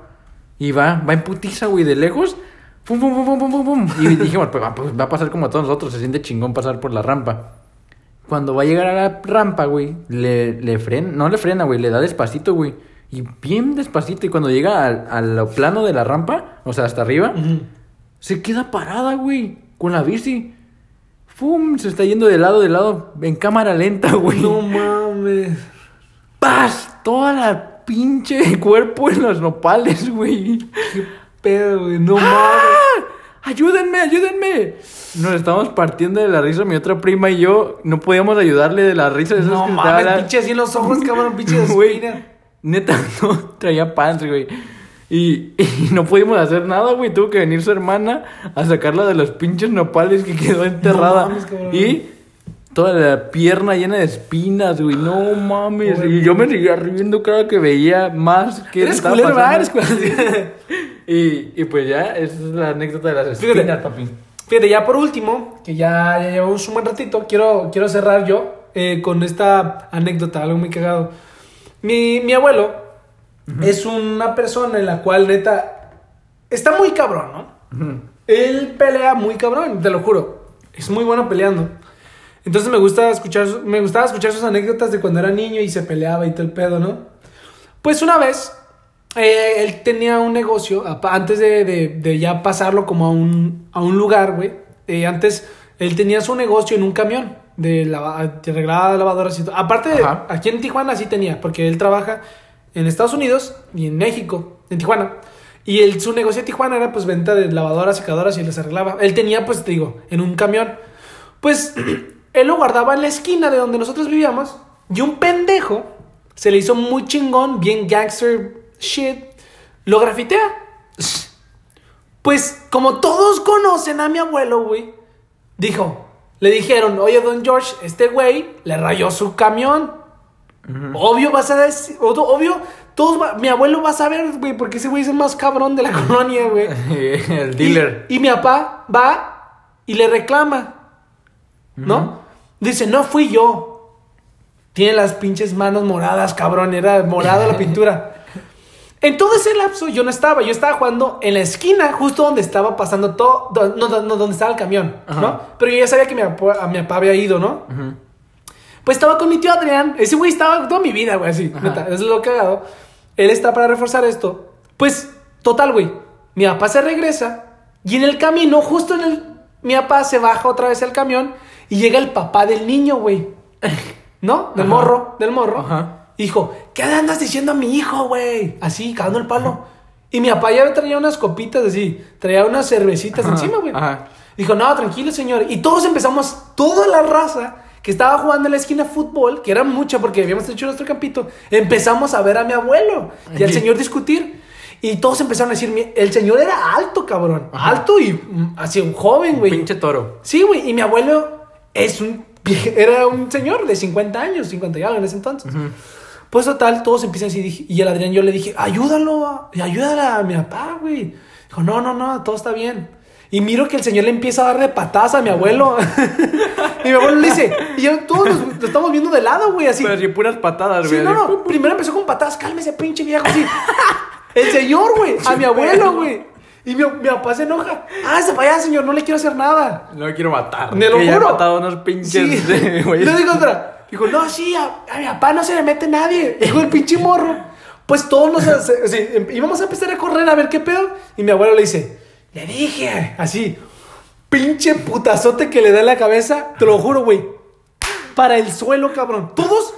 Y va, va en putiza, güey, de lejos. Pum, pum, pum, pum, pum, pum, pum. Y dijimos, pues va, pues va a pasar como a todos nosotros, se siente chingón pasar por la rampa. Cuando va a llegar a la rampa, güey, le, le frena, no le frena, güey, le da despacito, güey. Y bien despacito. Y cuando llega al, al plano de la rampa, o sea, hasta arriba, se queda parada, güey, con la bici. ¡Fum! Se está yendo de lado de lado en cámara lenta, güey. No mames. ¡Paz! Toda la pinche cuerpo en los nopales, güey. Qué pedo, güey. No mames. ¡Ayúdenme, ayúdenme! Nos estábamos partiendo de la risa, mi otra prima y yo. No podíamos ayudarle de la risa. de esas No que mames, la- pinche así en los ojos, cabrón, pinche Güey. Neta, no traía pants, güey. Y, y no pudimos hacer nada, güey. Tuvo que venir su hermana a sacarla de los pinches nopales que quedó enterrada. mames, cabrón. y toda la pierna llena de espinas, güey. No mames. Y yo me seguía riendo cada que veía más que Eres culero, ¿verdad? Eres culero. y, y pues ya, esa es la anécdota de las Fíjate. espinas, papi. Fíjate, ya por último, que ya, ya llevamos un buen ratito, quiero, quiero cerrar yo eh, con esta anécdota, algo muy cagado. Mi, mi abuelo es una persona en la cual, neta, está muy cabrón, ¿no? Él pelea muy cabrón, te lo juro. Es muy bueno peleando. Entonces me gusta escuchar, me gustaba escuchar sus anécdotas de cuando era niño y se peleaba y todo el pedo, ¿no? Pues una vez, eh, él tenía un negocio, antes de, de- de ya pasarlo como a un, a un lugar, güey. eh, antes, él tenía su negocio en un camión de, lava, de arreglaba lavadoras y todo. Aparte, de, aquí en Tijuana sí tenía, porque él trabaja en Estados Unidos y en México, en Tijuana. Y su negocio de Tijuana era pues venta de lavadoras, secadoras y les arreglaba. Él tenía, pues te digo, en un camión. Pues él lo guardaba en la esquina de donde nosotros vivíamos. Y un pendejo se le hizo muy chingón, bien gangster shit. Lo grafitea. Pues como todos conocen a mi abuelo, güey. Dijo, le dijeron, oye, don George, este güey le rayó su camión. Obvio vas a decir, ob- obvio, todos va- mi abuelo va a saber, güey, porque ese güey es el más cabrón de la colonia, güey. El dealer. Y, y mi papá va y le reclama, ¿no? Dice, no fui yo. Tiene las pinches manos moradas, cabrón. Era morada la pintura. En todo ese lapso yo no estaba. Yo estaba jugando en la esquina, justo donde estaba pasando todo. do- No, no, donde estaba el camión, ¿no? Pero yo ya sabía que mi papá, a mi papá había ido, ¿no? Pues estaba con mi tío Adrián. Ese güey estaba toda mi vida, güey, así. Ajá. Neta, es lo cagado. Él está para reforzar esto. Pues, total, güey. Mi papá se regresa y en el camino, justo en el. Mi papá se baja otra vez el camión y llega el papá del niño, güey. ¿No? Del Ajá. morro, del morro. Ajá. Dijo, ¿qué andas diciendo a mi hijo, güey? Así, cagando el palo. Y mi papá ya traía unas copitas así, traía unas cervecitas Ajá, encima, güey. Dijo, no, tranquilo, señor. Y todos empezamos, toda la raza que estaba jugando en la esquina fútbol, que era mucha porque habíamos hecho nuestro campito, empezamos a ver a mi abuelo y al señor discutir. Y todos empezaron a decir, "Mi- el señor era alto, cabrón. Alto y mm, así un joven, güey. Pinche toro. Sí, güey. Y mi abuelo es un, era un señor de 50 años, 50 y algo en ese entonces. Pues total, todos empiezan así. Y el Adrián yo le dije, ayúdalo, y ayúdale a mi papá, güey. Dijo, no, no, no, todo está bien. Y miro que el señor le empieza a dar de patadas a mi abuelo. y mi abuelo le dice, y yo, todos nos, lo estamos viendo de lado, güey, así. Pero puras patadas, Sí, güey. no, así, no. Primero empezó con patadas. Cálmese, pinche viejo. Así. El señor, güey. A mi abuelo, güey. Y mi, mi papá se enoja. Ah, para allá, señor. No le quiero hacer nada. No me quiero matar. Me lo juro. matado unos pinches Sí. de- le digo otra. Dijo, no, sí, a, a mi papá no se le mete nadie. Dijo el pinche morro. Pues todos nos así, em- íbamos a empezar a correr a ver qué pedo. Y mi abuelo le dice, le dije, así, pinche putazote que le da en la cabeza. Te lo juro, güey. Para el suelo, cabrón. Todos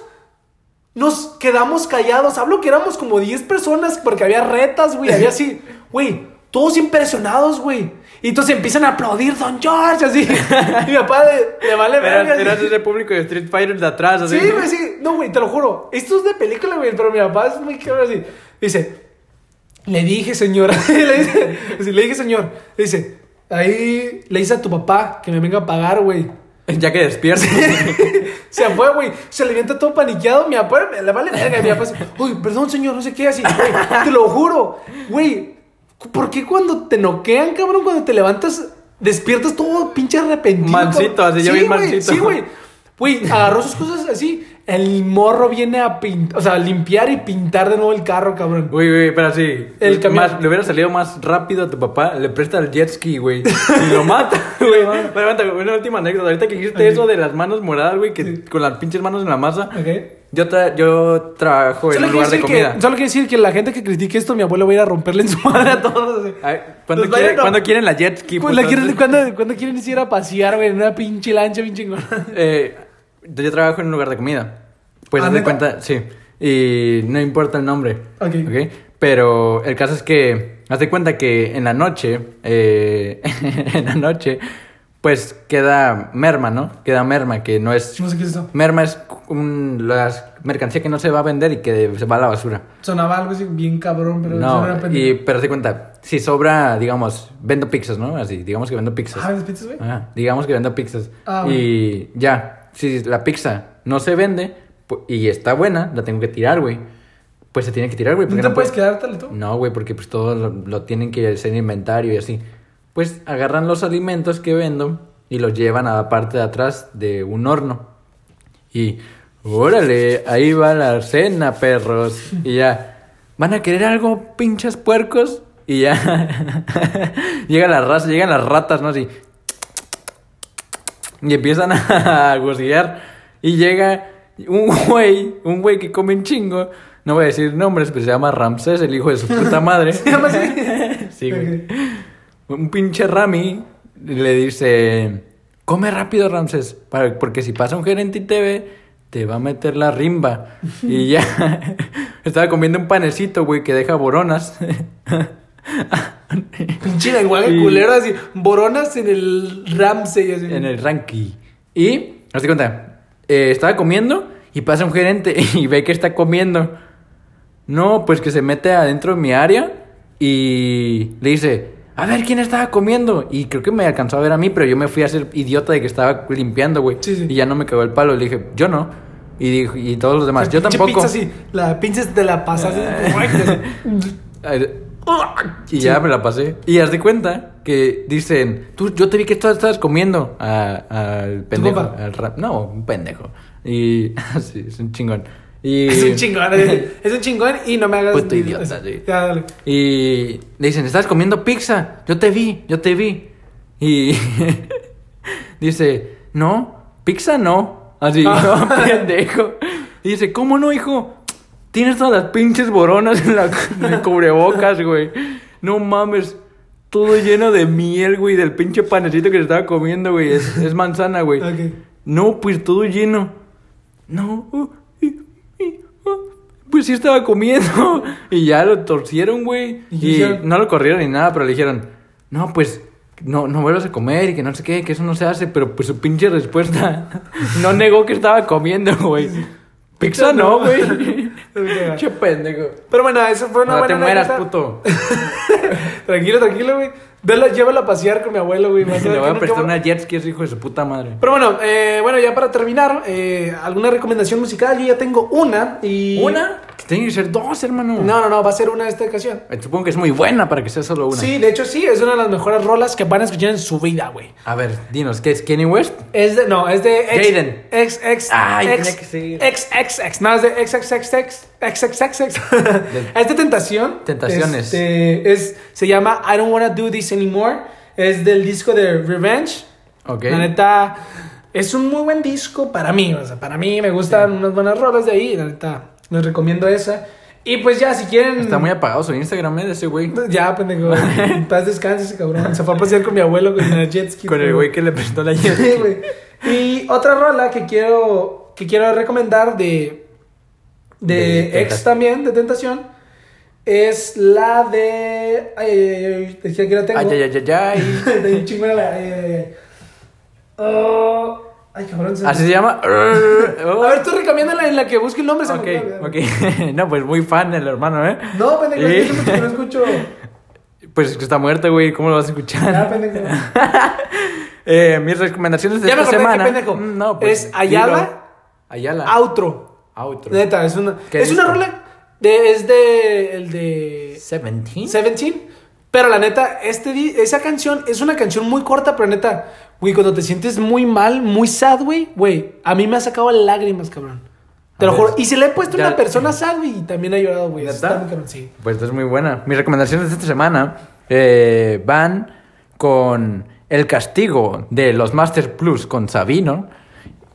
nos quedamos callados. Hablo que éramos como 10 personas porque había retas, güey. Había así, güey, todos impresionados, güey. Y entonces empiezan a aplaudir Don George, así. Y mi papá le, le vale verga. Eras ese público de Street Fighter de atrás, así. Sí, güey, sí. No, güey, te lo juro. Esto es de película, güey. Pero mi papá es muy cabrón así. Dice, le dije, señora. le, dice, así, le dije, señor. Dice, ahí le dice a tu papá que me venga a pagar, güey. Ya que despierta. Se fue, güey. Se le avienta todo paniqueado. Mi papá le vale verga. Mi papá dice, uy, perdón, señor, no sé qué. Así, güey, te lo juro. Güey, ¿por qué cuando te noquean, cabrón, cuando te levantas, despiertas todo pinche arrepentido? Cabrón? así, ya Sí, bien güey, mansito. Sí, güey. Güey, agarró sus cosas así. El morro viene a pintar, o sea, a limpiar y pintar de nuevo el carro, cabrón. Güey, güey, pero así. El camión. más, le hubiera salido más rápido a tu papá, le presta el jet ski, güey. Y lo mata, güey. Güey, una última anécdota. Ahorita que dijiste Ok. eso de las manos moradas, güey, que con las pinches manos en la masa. ¿Ok? Yo, tra- yo trabajo en Solo un lugar de comida. que, solo quiero decir que la gente que critique esto, mi abuelo va a ir a romperle en su madre a todos. Ay, ¿cuándo, quiere- a- cuándo quieren la jet ski? Pues la putos? quieren- ¿cuándo, cuándo quieren ir a pasear, güey? En una pinche lancha chingona. Eh, yo trabajo en un lugar de comida. Pues ¿Ah, haz de cuenta, sí. Y no importa el nombre. Ok. Pero el caso es que, haz de cuenta que en la noche, eh, en la noche, pues queda merma, ¿no? Queda merma, que no es... No sé qué es eso. Merma es un, la mercancía que no se va a vender y que se va a la basura. Sonaba algo así bien cabrón, pero No, era y, pero de cuenta, si sobra, digamos, vendo pizzas, ¿no? Así, digamos que vendo pizzas. Ah, ¿ves pizzas, güey? Ajá, digamos que vendo pizzas. Ah, y ya, si la pizza no se vende y está buena, la tengo que tirar, güey. Pues se tiene que tirar, güey. ¿No te no puedes tú? No, güey, porque pues todo lo, lo tienen que hacer inventario y así. Pues agarran los alimentos que vendo y los llevan a la parte de atrás de un horno. Y, órale, ahí va la cena, perros. Y ya, ¿van a querer algo, pinches puercos? Y ya, llega la raza, llegan las ratas, ¿no? Así. Y empiezan a gozar. Y llega un güey, un güey que come un chingo. No voy a decir nombres, pero se llama Ramsés, el hijo de su puta madre. ¿Se llama así? Sí, güey. Un pinche Rami le dice, come rápido, Ramses, para, porque si pasa un gerente y te ve, te va a meter la rimba. y ya, estaba comiendo un panecito, güey, que deja boronas. Pinche lenguaje Y- culero así. Boronas en el Ramsey así. en el ranking. Y, hazte cuenta, eh, estaba comiendo y pasa un gerente y ve que está comiendo. No, pues que se mete adentro de mi área y le dice, a ver quién estaba comiendo. Y creo que me alcanzó a ver a mí, pero yo me fui a ser idiota de que estaba limpiando, güey. Sí, sí. Y ya no me cagó el palo. Le dije, yo no. Y, dijo, y todos los demás, yo tampoco. pizza así. La pinche te la pasas. Eh, Y ya me la pasé. Y haz de cuenta que dicen, tú, yo te vi que estabas comiendo al pendejo. compa? Al rap. No, un pendejo. Y sí, es un chingón. Y, Es un chingón, es, es un chingón y no me hagas... Puto idiota, sí. Ya, dale. Y le dicen, ¿estás comiendo pizza? Yo te vi, yo te vi. Y dice, no, pizza no. Así, no, pendejo. Y dice, ¿cómo no, hijo? Tienes todas las pinches boronas en, la, en el cubrebocas, güey. No mames. Todo lleno de miel, güey, del pinche panecito que se estaba comiendo, güey. Es, es manzana, güey. No, pues todo lleno. No. uh, Pues sí estaba comiendo. Y ya lo torcieron, güey. ¿Y Y no lo corrieron ni nada, pero le dijeron, no, pues no, no vuelvas a comer y que no sé qué, que eso no se hace. Pero pues su pinche respuesta no negó que estaba comiendo, güey. Pizza no, güey. Che pendejo. Pero bueno, eso fue una No te buena mueras, anécdota. puto. Tranquilo, tranquilo, güey. Vela, llévala a pasear con mi abuelo, güey. vas a ver Le voy que a prestar una jet ski, es hijo de su puta madre. Pero bueno, eh, bueno, ya para terminar, eh, alguna recomendación musical. Yo ya tengo una y... ¿Una? Tiene que ser dos, hermano. No, no, no, va a ser una esta ocasión. Eh, Supongo que es muy buena para que sea solo una. Sí, de hecho sí, es una de las mejores rolas que van a escuchar en su vida, güey. A ver, dinos, ¿qué es Kenny West? Es de, no, es de ex, Jaden. ex, ex, Ay, ex, tenía que ser. ex, ex, ex, no, es de ex, ex, ex, ex, ex, ex, ex, ex. Es de Tentación. Tentaciones. Este, es, se llama I Don't Wanna Do This Anymore. Es del disco de Revenge. Ok. La neta, es un muy buen disco para mí. O sea, para mí me gustan unas buenas rolas de ahí. La neta, les recomiendo esa. Y pues ya, si quieren. Está muy apagado su Instagram, ¿eh? De ese güey. Ya, pendejo. En paz descanse ese cabrón. Se fue a pasear con mi abuelo con la jet ski. Con el güey que le prestó la jet Sí, ski. güey. Y otra rola que quiero, que quiero recomendar de, de, De ex también, de Tentación, es la de... Ay, ay, ay, ay, decía que la tengo. Ay, ay, ay, ay, ay. De chingona la... Ay, ay, ay. Oh, ay, cabrón. se me- Así se llama. A ver, tú recomiéndala en la que busque el nombre. se me Ok, ok. No, pues muy fan el hermano, ¿eh? No, pendejo, ¿Y? es que que no escucho. Pues que está muerto, güey. ¿Cómo lo vas a escuchar? Ya, pendejo. Eh, mis recomendaciones de Ya me esta qué semana. pendejo. Mm, No, pues. Es Ayala. dilo. Ayala. Outro. Outro. Neta, es una... ¿Qué Es una rola... De, es de... El de... 17. Seventeen. Pero la neta, este, esa canción es una canción muy corta, pero neta, güey, cuando te sientes muy mal, muy sad, güey, güey, a mí me ha sacado lágrimas, cabrón. Te A lo ver. juro. Y se le he puesto a una persona sad, güey, y también ha llorado, güey. Está muy cabrón, sí. Pues es muy buena. Mis recomendaciones de esta semana eh, van con El Castigo de los Master Plus con Sabino.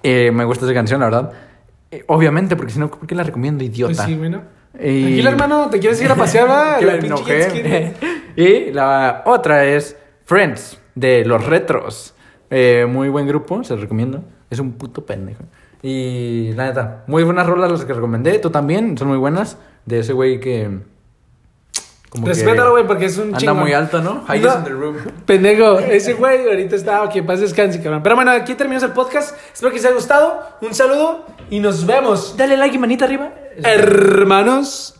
Eh, me gusta esa canción, la verdad. Eh, obviamente, porque si no, ¿por qué la recomiendo, idiota? Pues sí, bueno. Y- Tranquilo, hermano, ¿te quieres ir a pasear, va? La pinche y la otra es Friends de los Retros. Eh, muy buen grupo, se los recomiendo. Es un puto pendejo. Y la neta, muy buenas rolas las que recomendé. Tú también, son muy buenas. De ese güey que. Como Respétalo, güey, porque es un Anda chingón. muy alto, ¿no? Highest No. in the room. Pendejo, ese güey ahorita está, que paz descanse, cabrón. Pero bueno, aquí terminamos el podcast. Espero que les haya gustado. Un saludo y nos vemos. Dale like y manita arriba. Hermanos.